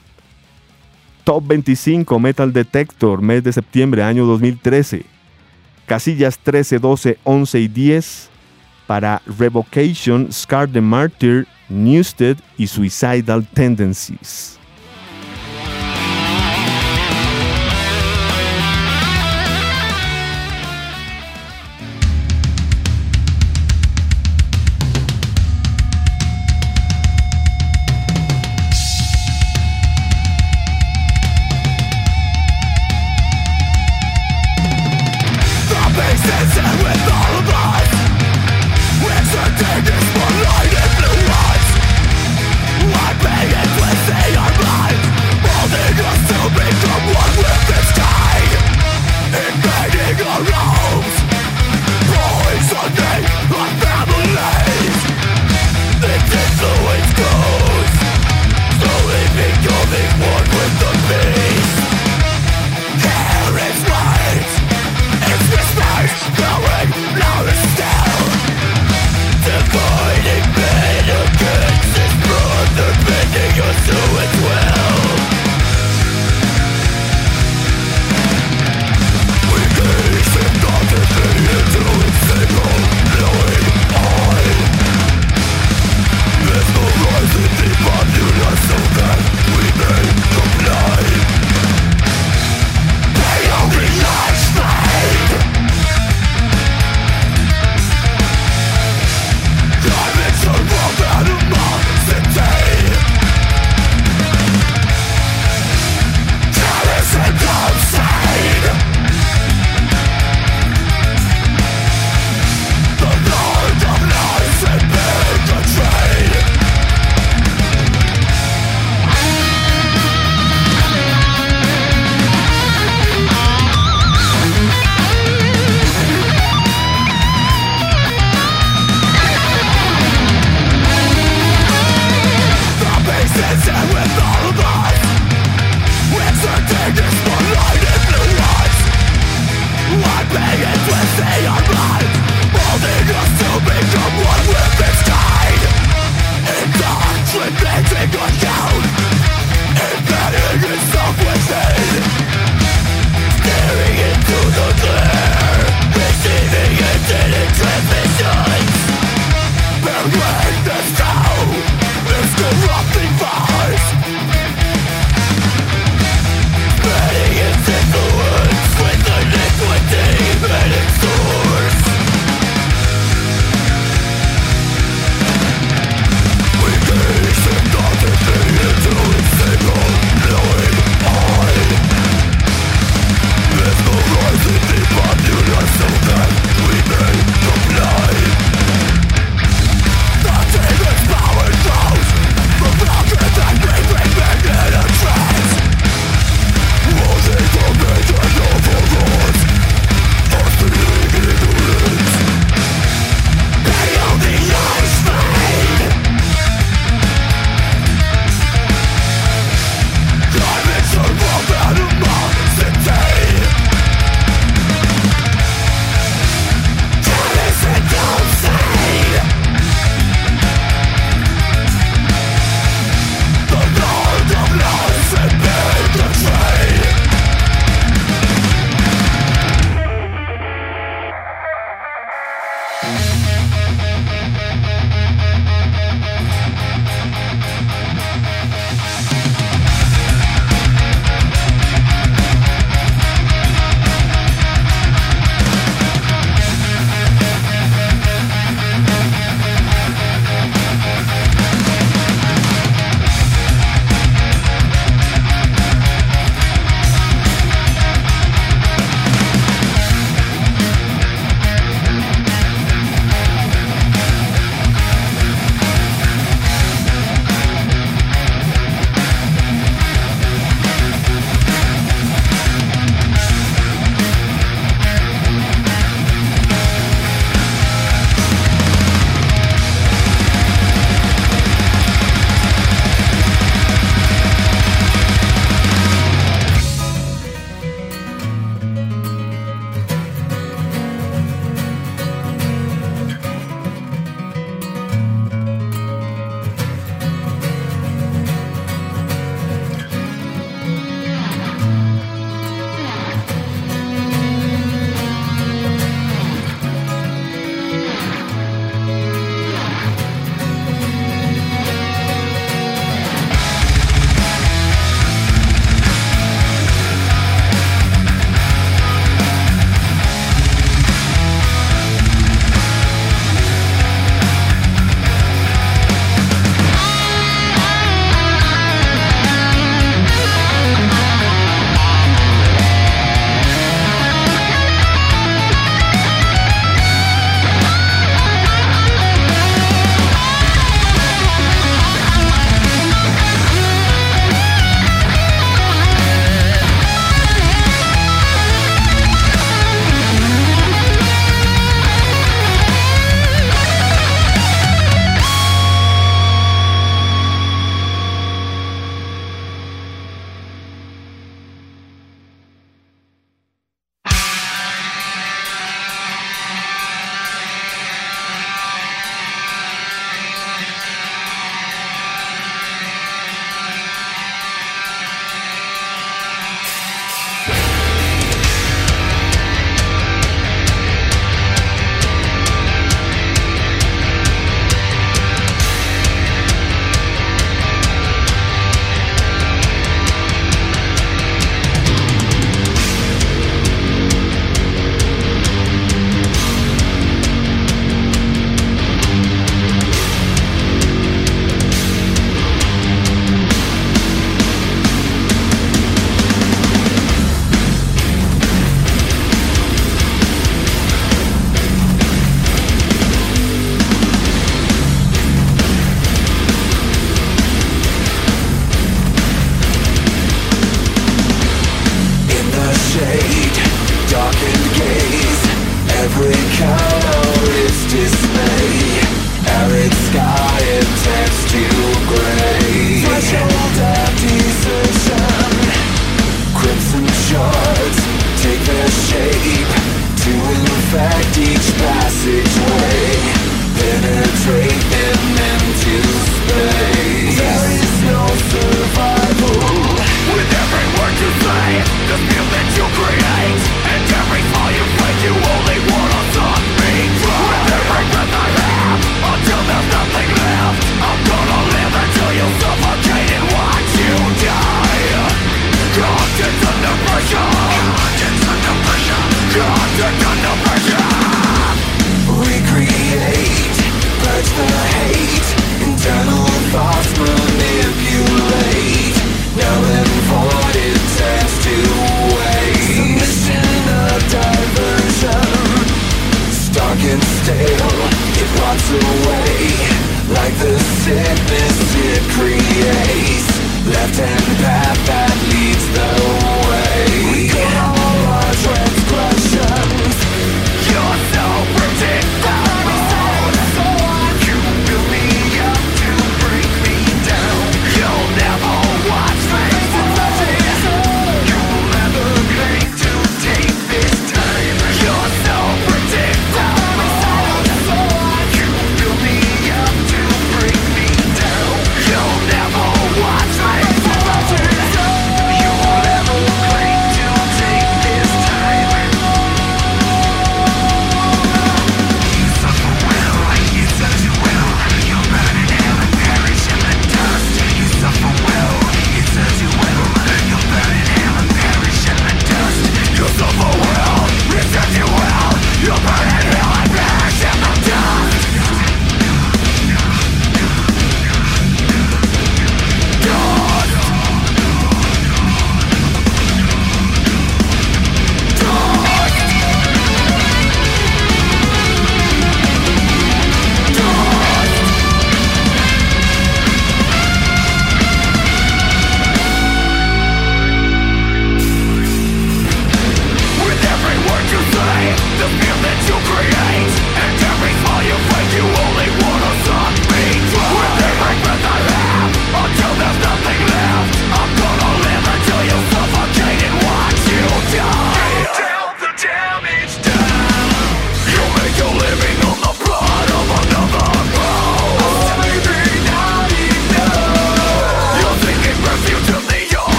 Top 25 Metal Detector, mes de septiembre, año 2013. Casillas 13, 12, 11 y 10 para Revocation, Scar the Martyr, Newstead y Suicidal Tendencies.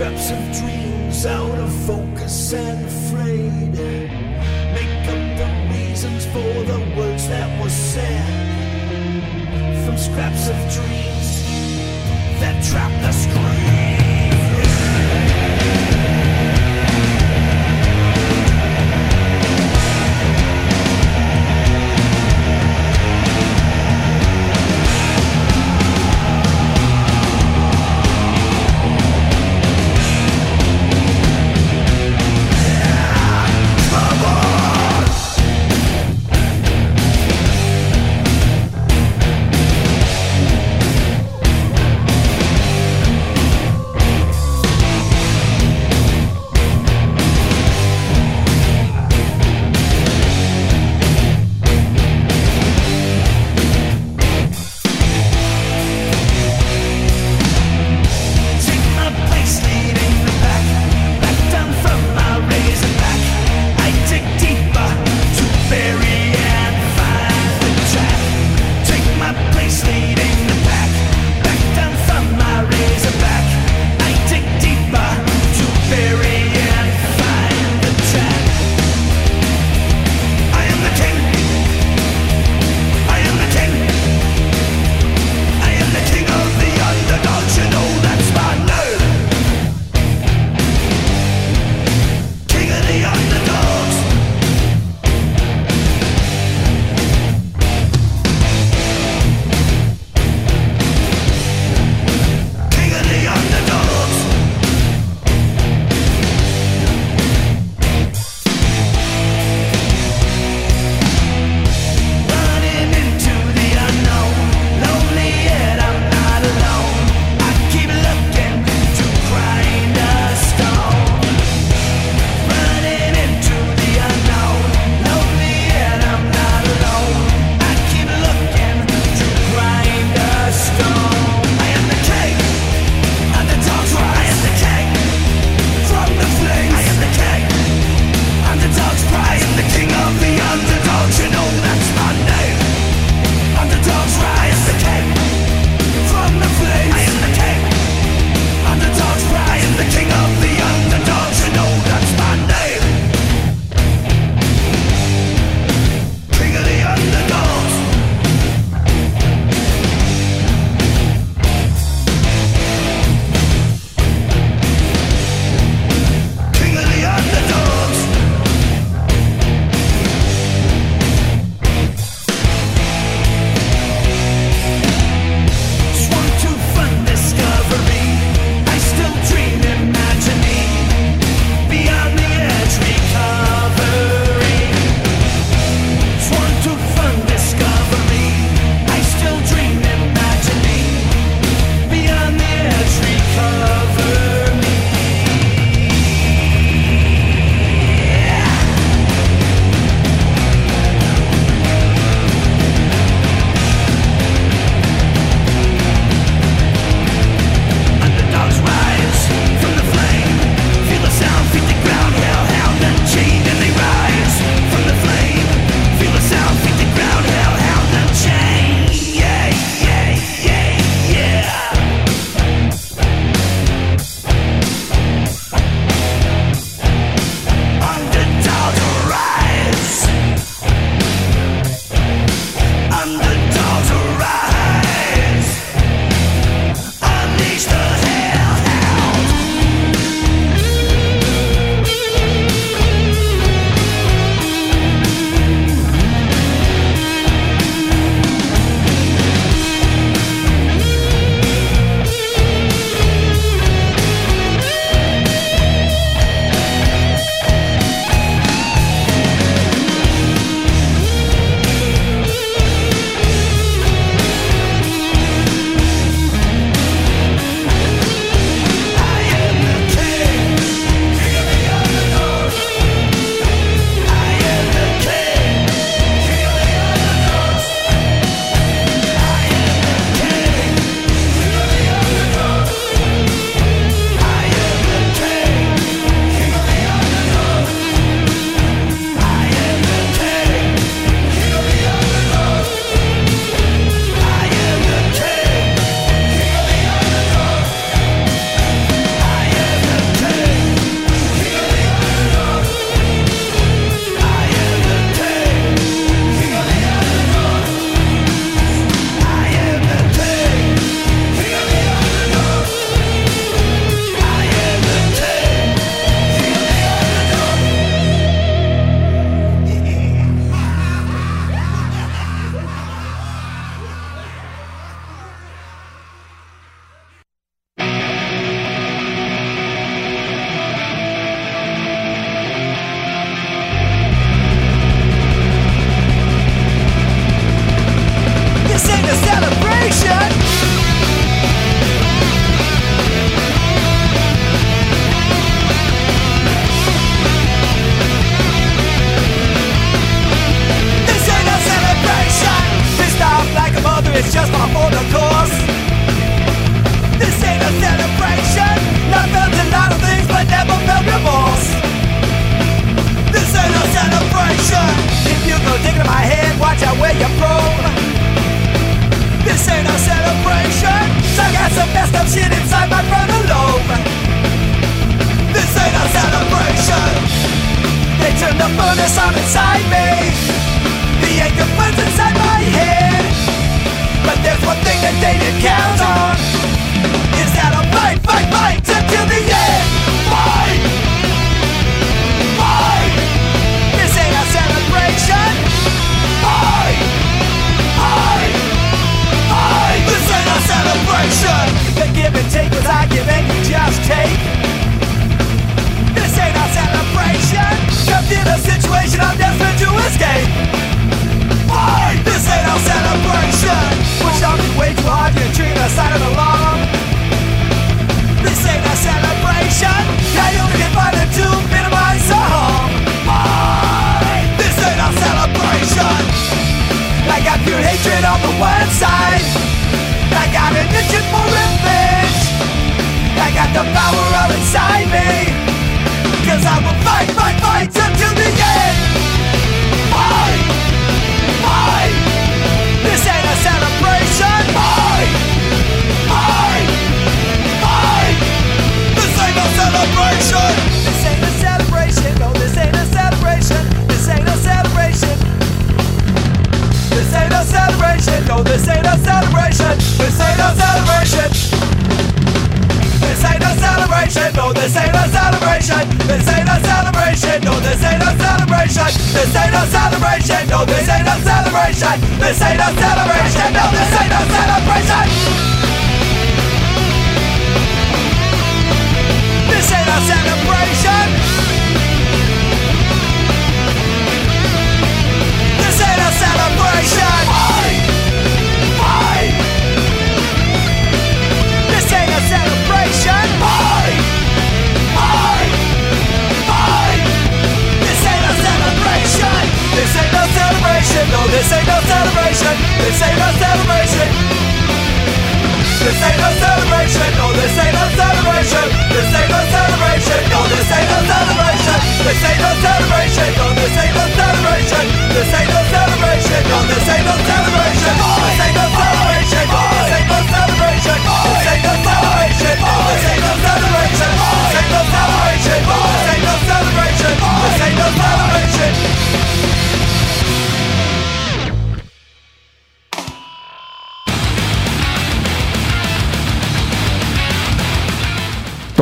scraps of dreams out of focus and afraid. Make up the reasons for the words that were said from scraps of dreams that trap the screen.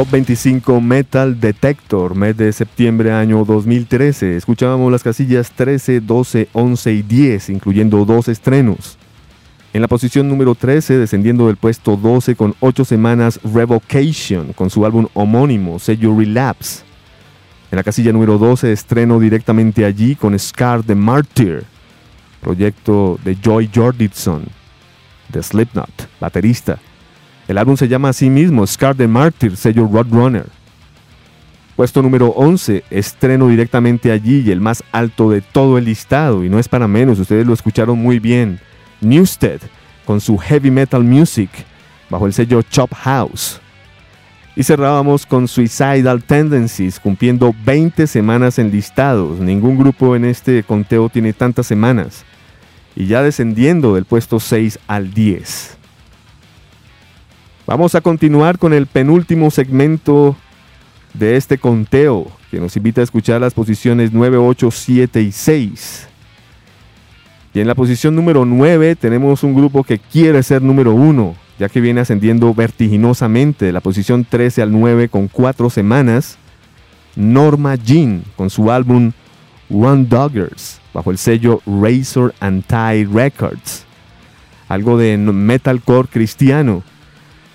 Top 25 Metal Detector, mes de septiembre año 2013. Escuchábamos las casillas 13, 12, 11 y 10, incluyendo dos estrenos. En la posición número 13, descendiendo del puesto 12 con 8 semanas, Revocation, con su álbum homónimo, sello Relapse. En la casilla número 12, estreno directamente allí con Scar the Martyr, proyecto de Joy Jordison, de Slipknot, baterista. El álbum se llama a sí mismo Scar the Martyr, sello Roadrunner. Puesto número 11, estreno directamente allí y el más alto de todo el listado, y no es para menos, ustedes lo escucharon muy bien. Newsted, con su heavy metal music, bajo el sello Chop House. Y cerrábamos con Suicidal Tendencies, cumpliendo 20 semanas en listados. Ningún grupo en este conteo tiene tantas semanas. Y ya descendiendo del puesto 6 al 10. Vamos a continuar con el penúltimo segmento de este conteo, que nos invita a escuchar las posiciones 9, 8, 7 y 6. Y en la posición número 9 tenemos un grupo que quiere ser número 1, ya que viene ascendiendo vertiginosamente de la posición 13 al 9 con 4 semanas. Norma Jean con su álbum Run Doggers, bajo el sello Razor Anti Records. Algo de metalcore cristiano.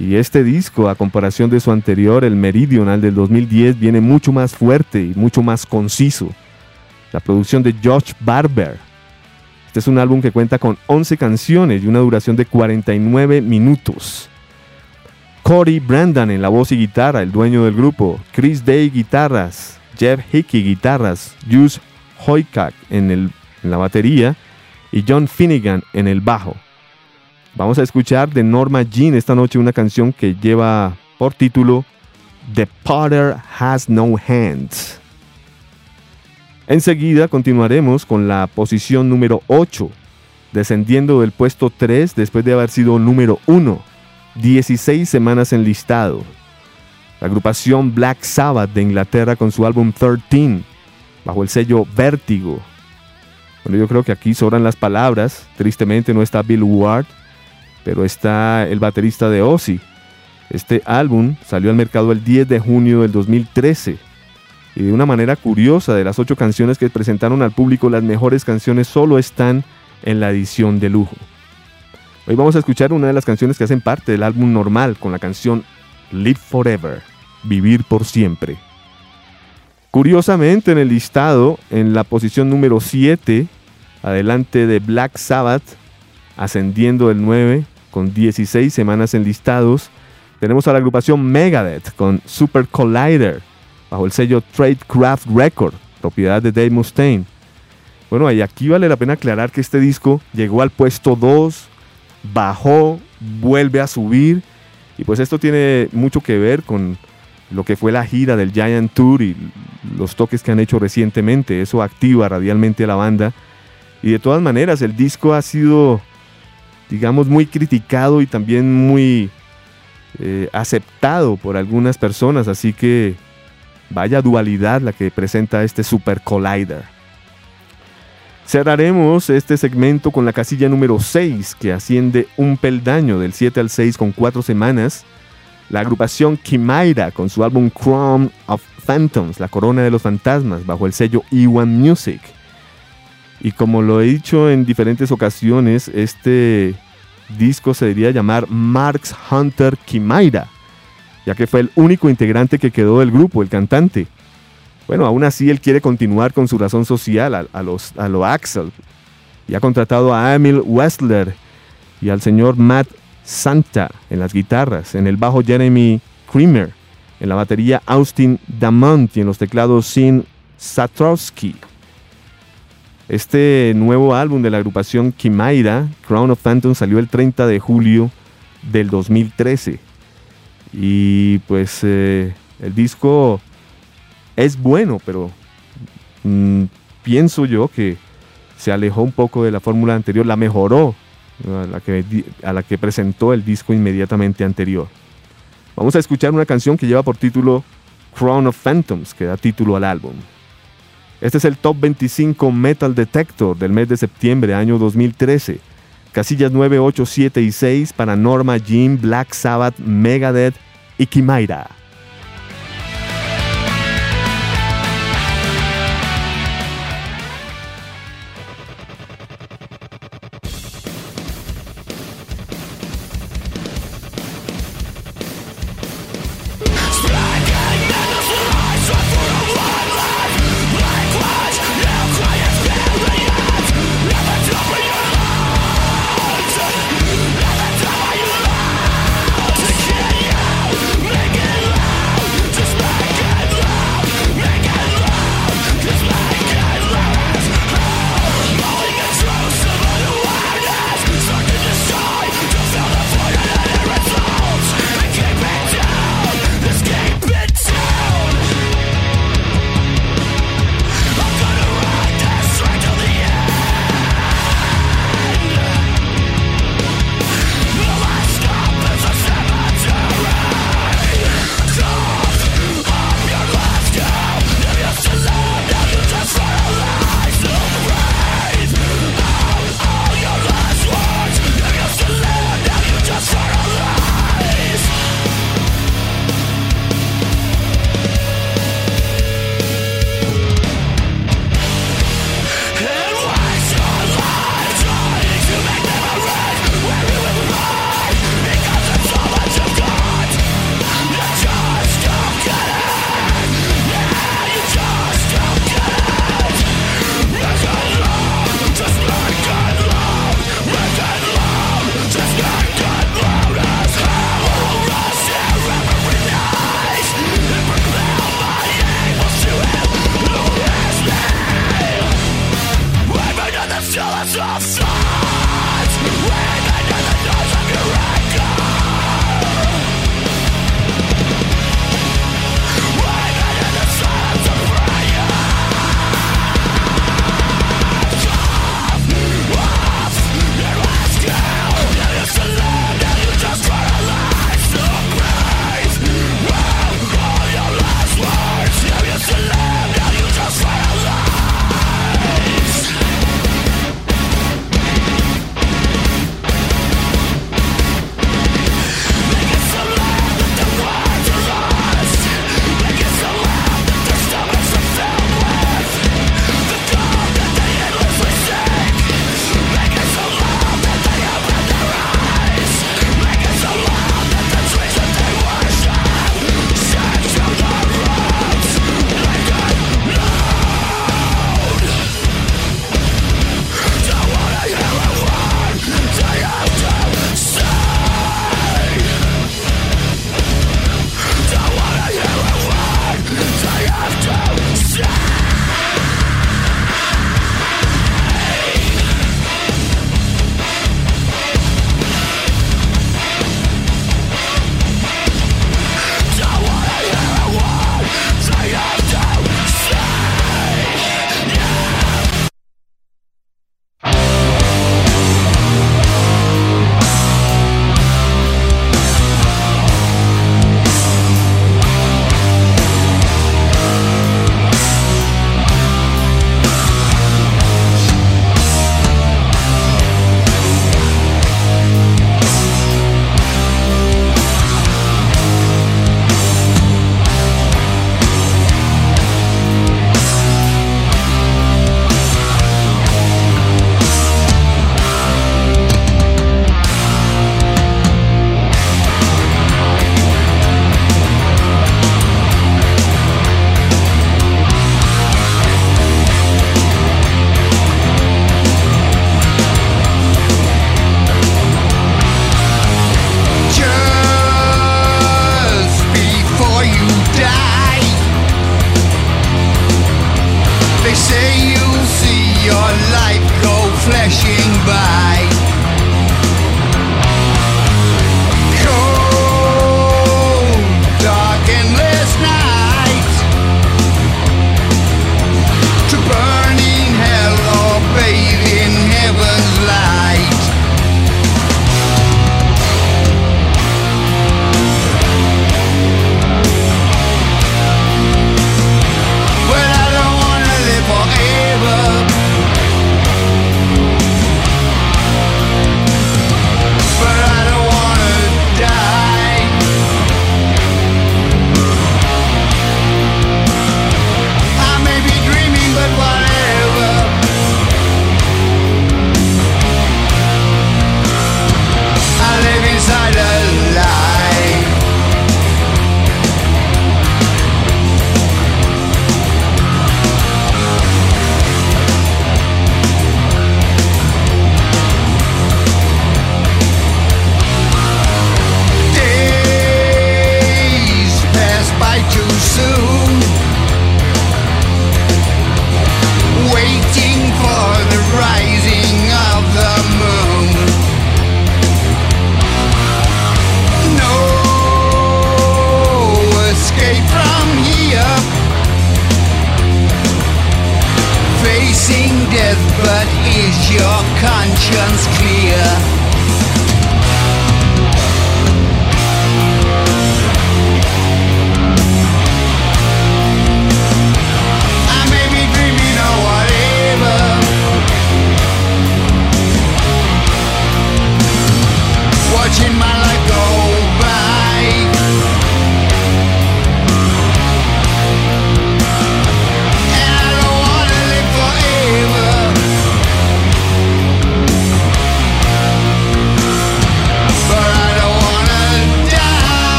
Y este disco, a comparación de su anterior, el Meridional del 2010, viene mucho más fuerte y mucho más conciso. La producción de Josh Barber. Este es un álbum que cuenta con 11 canciones y una duración de 49 minutos. Cory Brandon en la voz y guitarra, el dueño del grupo. Chris Day guitarras. Jeff Hickey guitarras. Juice Hoykack en, en la batería. Y John Finnegan en el bajo. Vamos a escuchar de Norma Jean esta noche una canción que lleva por título The Potter Has No Hands. Enseguida continuaremos con la posición número 8, descendiendo del puesto 3 después de haber sido número 1, 16 semanas en listado. La agrupación Black Sabbath de Inglaterra con su álbum 13, bajo el sello Vértigo. Bueno, yo creo que aquí sobran las palabras. Tristemente no está Bill Ward, pero está el baterista de Ozzy. Este álbum salió al mercado el 10 de junio del 2013. Y de una manera curiosa, de las ocho canciones que presentaron al público, las mejores canciones solo están en la edición de lujo. Hoy vamos a escuchar una de las canciones que hacen parte del álbum normal con la canción Live Forever, Vivir por Siempre. Curiosamente en el listado, en la posición número 7, adelante de Black Sabbath, ascendiendo del 9 con 16 semanas en listados, tenemos a la agrupación Megadeth con Super Collider, bajo el sello Tradecraft Record, propiedad de Dave Mustaine. Bueno, y aquí vale la pena aclarar que este disco llegó al puesto 2, bajó, vuelve a subir, y pues esto tiene mucho que ver con lo que fue la gira del Giant Tour y los toques que han hecho recientemente. Eso activa radialmente a la banda. Y de todas maneras, el disco ha sido, digamos, muy criticado y también muy eh, aceptado por algunas personas. Así que vaya dualidad la que presenta este Super Collider. Cerraremos este segmento con la casilla número 6, que asciende un peldaño del 7 al 6 con 4 semanas la agrupación Kimaira con su álbum Crown of Phantoms, la corona de los fantasmas, bajo el sello E1 Music. Y como lo he dicho en diferentes ocasiones, este disco se debería llamar Marx Hunter Kimaira, ya que fue el único integrante que quedó del grupo, el cantante. Bueno, aún así él quiere continuar con su razón social a, los, a lo Axel. Y ha contratado a Emil Westler y al señor Matt Santa en las guitarras, en el bajo Jeremy Creamer, en la batería Austin Damont y en los teclados Sin Satrowski. Este nuevo álbum de la agrupación Kimaira, Crown of Phantom, salió el 30 de julio del 2013. Y pues eh, el disco es bueno, pero mm, pienso yo que se alejó un poco de la fórmula anterior, la mejoró a la, que, a la que presentó el disco inmediatamente anterior. Vamos a escuchar una canción que lleva por título Crown of Phantoms, que da título al álbum. Este es el Top 25 Metal Detector del mes de septiembre, año 2013. Casillas 9, 8, 7 y 6 para Norma Jean, Black Sabbath, Megadeth y Kimaira.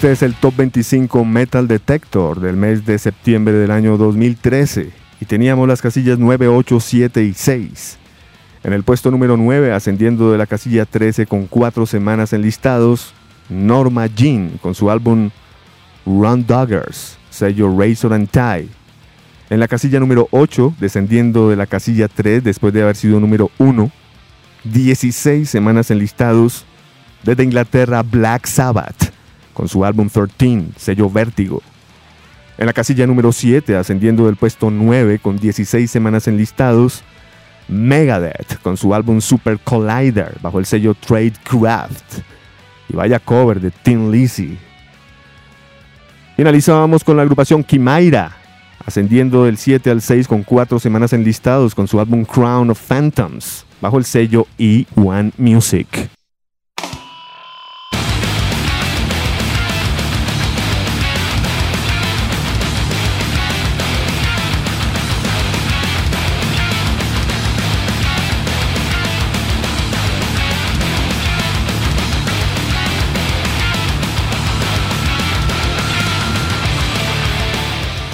Este es el Top 25 Metal Detector del mes de septiembre del año 2013 y teníamos las casillas 9, 8, 7 y 6. En el puesto número 9, ascendiendo de la casilla 13 con 4 semanas enlistados, Norma Jean con su álbum Run Doggers, sello Razor and Tie. En la casilla número 8, descendiendo de la casilla 3 después de haber sido número 1, 16 semanas enlistados desde Inglaterra Black Sabbath con su álbum 13, sello Vértigo. En la casilla número 7, ascendiendo del puesto 9 con 16 semanas enlistados, Megadeth con su álbum Super Collider bajo el sello Tradecraft. Y vaya cover de Tin Lizzy. Finalizábamos con la agrupación Kimaira ascendiendo del 7 al 6 con 4 semanas enlistados con su álbum Crown of Phantoms, bajo el sello E1 Music.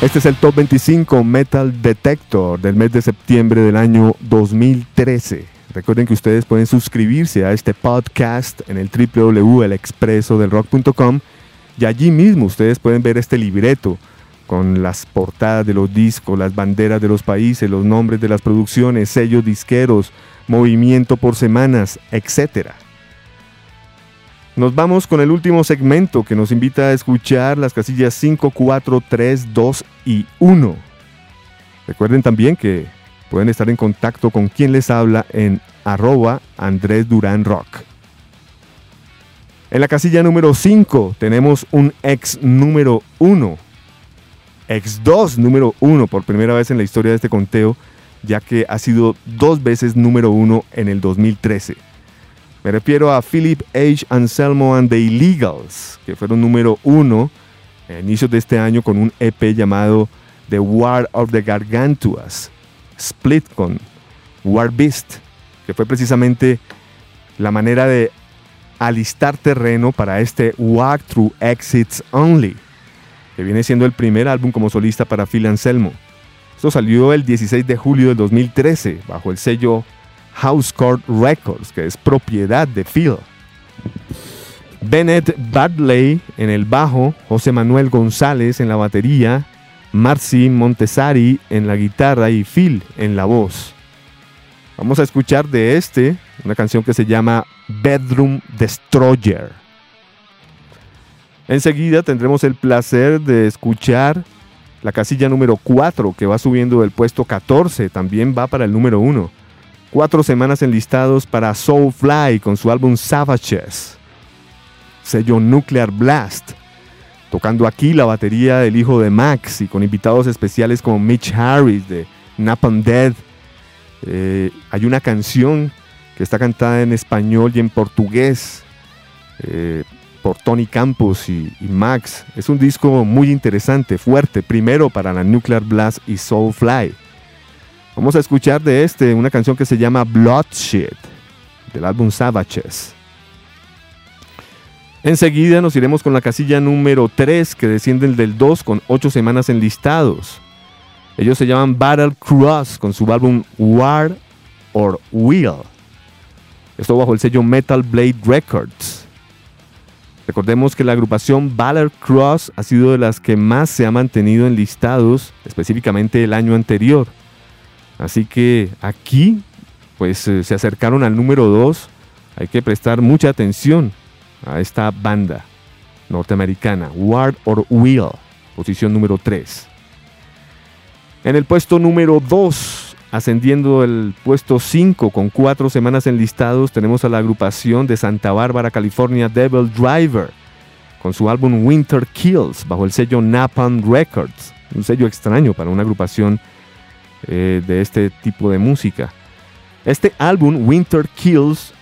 Este es el Top 25 Metal Detector del mes de septiembre del año 2013. Recuerden que ustedes pueden suscribirse a este podcast en el www.elexpresodelrock.com y allí mismo ustedes pueden ver este libreto con las portadas de los discos, las banderas de los países, los nombres de las producciones, sellos disqueros, movimiento por semanas, etcétera. Nos vamos con el último segmento que nos invita a escuchar las casillas 5, 4, 3, 2 y 1. Recuerden también que pueden estar en contacto con quien les habla en arroba Andrés Durán Rock. En la casilla número 5 tenemos un ex número 1. Ex 2 número 1 por primera vez en la historia de este conteo, ya que ha sido dos veces número 1 en el 2013. Me refiero a Philip H. Anselmo and the Illegals, que fueron número uno a inicios de este año con un EP llamado The War of the Gargantuas, split con War Beast, que fue precisamente la manera de alistar terreno para este Walk Through Exits Only, que viene siendo el primer álbum como solista para Phil Anselmo. Esto salió el 16 de julio del 2013 bajo el sello House Court Records, que es propiedad de Phil. Bennett Badley en el bajo, José Manuel González en la batería, Marcy Montesari en la guitarra y Phil en la voz. Vamos a escuchar de este una canción que se llama Bedroom Destroyer. Enseguida tendremos el placer de escuchar la casilla número 4 que va subiendo del puesto 14, también va para el número 1 cuatro semanas enlistados para Soulfly con su álbum Savages, sello Nuclear Blast, tocando aquí la batería del hijo de Max y con invitados especiales como Mitch Harris de Napalm Dead. Eh, hay una canción que está cantada en español y en portugués eh, por Tony Campos y, y, Max. Es un disco muy interesante, fuerte, primero para la Nuclear Blast y Soulfly. Vamos a escuchar de este una canción que se llama Bloodshed, del álbum Savages. Enseguida nos iremos con la casilla número 3 que desciende del 2 con 8 semanas enlistados. Ellos se llaman Battle Cross con su álbum War or Wheel. Esto bajo el sello Metal Blade Records. Recordemos que la agrupación Battle Cross ha sido de las que más se ha mantenido enlistados, específicamente el año anterior. Así que aquí, pues eh, se acercaron al número 2. Hay que prestar mucha atención a esta banda norteamericana, Ward or Wheel, posición número 3. En el puesto número 2, ascendiendo el puesto 5 con cuatro semanas enlistados, tenemos a la agrupación de Santa Bárbara, California, Devil Driver, con su álbum Winter Kills, bajo el sello Napalm Records, un sello extraño para una agrupación eh, de este tipo de música. Este álbum, Winter Kills,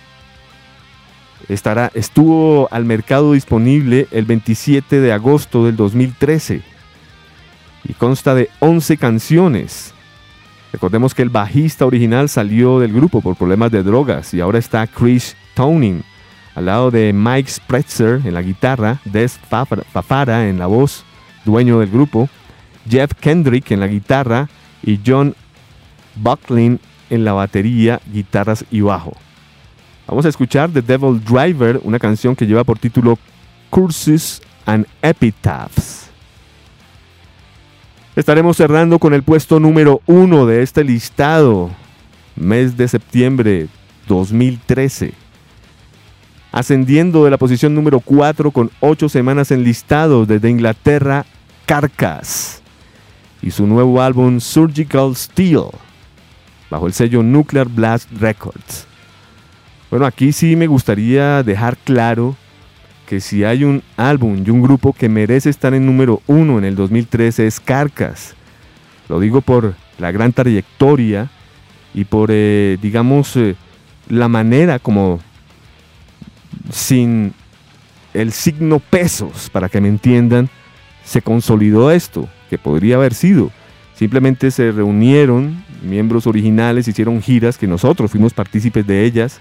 estará, estuvo al mercado disponible el 27 de agosto del 2013 y consta de 11 canciones. Recordemos que el bajista original salió del grupo por problemas de drogas y ahora está Chris Toning al lado de Mike Spretzer en la guitarra, Des Fafara en la voz, dueño del grupo, Jeff Kendrick en la guitarra, y John Bucklin en la batería, guitarras y bajo. Vamos a escuchar The Devil Driver, una canción que lleva por título Curses and Epitaphs. Estaremos cerrando con el puesto número uno de este listado, mes de septiembre 2013. Ascendiendo de la posición número 4 con 8 semanas en listado desde Inglaterra, Carcass. Y su nuevo álbum Surgical Steel, bajo el sello Nuclear Blast Records. Bueno, aquí sí me gustaría dejar claro que si hay un álbum y un grupo que merece estar en número uno en el 2013 es Carcas. Lo digo por la gran trayectoria y por, eh, digamos, eh, la manera como sin el signo pesos, para que me entiendan, se consolidó esto, que podría haber sido. Simplemente se reunieron miembros originales, hicieron giras que nosotros fuimos partícipes de ellas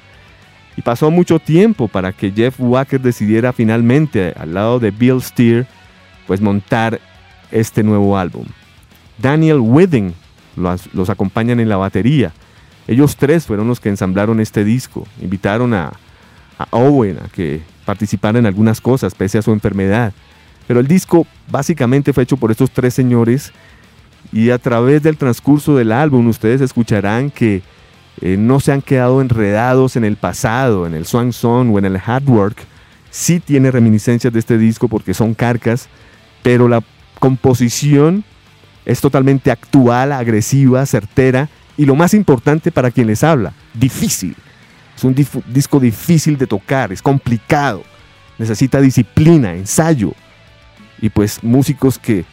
y pasó mucho tiempo para que Jeff Walker decidiera finalmente, al lado de Bill Steer, pues montar este nuevo álbum. Daniel Wedding los, los acompañan en la batería. Ellos tres fueron los que ensamblaron este disco. Invitaron a, a Owen a que participara en algunas cosas pese a su enfermedad. Pero el disco básicamente fue hecho por estos tres señores y a través del transcurso del álbum ustedes escucharán que eh, no se han quedado enredados en el pasado, en el swan song o en el hard work. Sí tiene reminiscencias de este disco porque son carcas, pero la composición es totalmente actual, agresiva, certera y lo más importante para quien les habla, difícil. Es un disco difícil de tocar, es complicado, necesita disciplina, ensayo y pues músicos que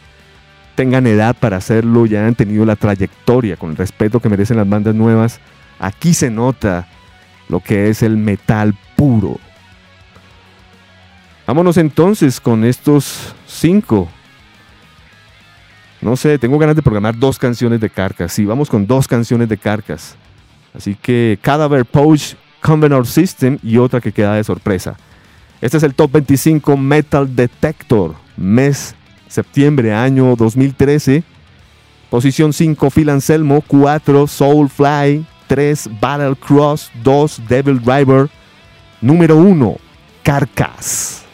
tengan edad para hacerlo ya han tenido la trayectoria con el respeto que merecen las bandas nuevas Aquí se nota lo que es el metal puro. Vámonos entonces con estos cinco. No sé, tengo ganas de programar dos canciones de Carcas. Sí, vamos con dos canciones de Carcas. Así que Cadaver Pouch Convenor System y otra que queda de sorpresa. Este es el Top 25 Metal Detector, mes septiembre, año 2013. Posición 5 Phil Anselmo, 4 Soulfly, 3 Battle Cross, 2 Devil Driver, número 1 Carcass.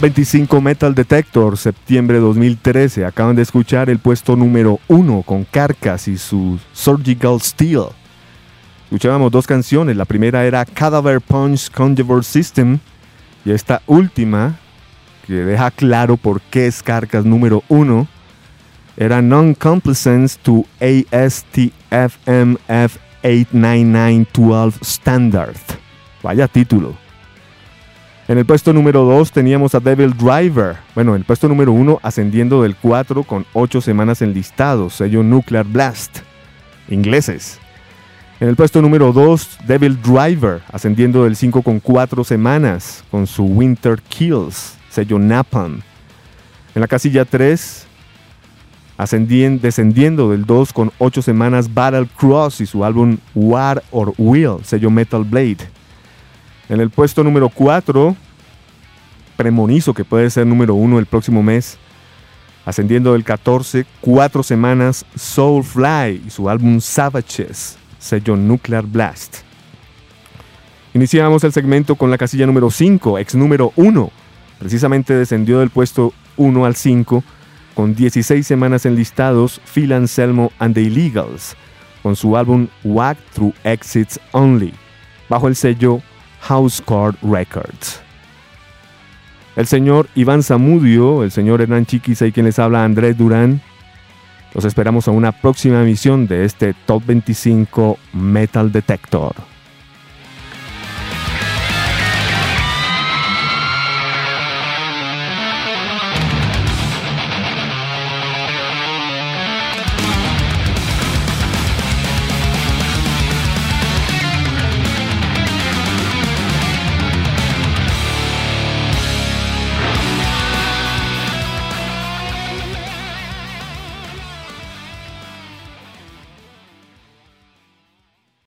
Top 25 Metal Detector, septiembre 2013. Acaban de escuchar el puesto número 1 con Carcass y su Surgical Steel. Escuchábamos dos canciones. La primera era Cadaver Punch Conjure System. Y esta última, que deja claro por qué es Carcass número 1, era Non-Complacence to ASTFMF 89912 Standard. Vaya título. En el puesto número 2 teníamos a Devil Driver. Bueno, en el puesto número 1 ascendiendo del 4 con 8 semanas enlistados, sello Nuclear Blast. Ingleses. En el puesto número 2, Devil Driver, ascendiendo del 5 con 4 semanas con su Winter Kills, sello Napalm. En la casilla 3, descendiendo del 2 con 8 semanas Battle Cross y su álbum War or Will, sello Metal Blade. En el puesto número 4, premonizo que puede ser número 1 el próximo mes, ascendiendo del 14, 4 semanas Soulfly y su álbum Savages, sello Nuclear Blast. Iniciamos el segmento con la casilla número 5, ex número 1. Precisamente descendió del puesto 1 al 5 con 16 semanas enlistados, Phil Anselmo and the Illegals, con su álbum Walk Through Exits Only, bajo el sello House Card Records. El señor Iván Zamudio, el señor Hernán Chiquis y quien les habla Andrés Durán. Los esperamos a una próxima emisión de este Top 25 Metal Detector.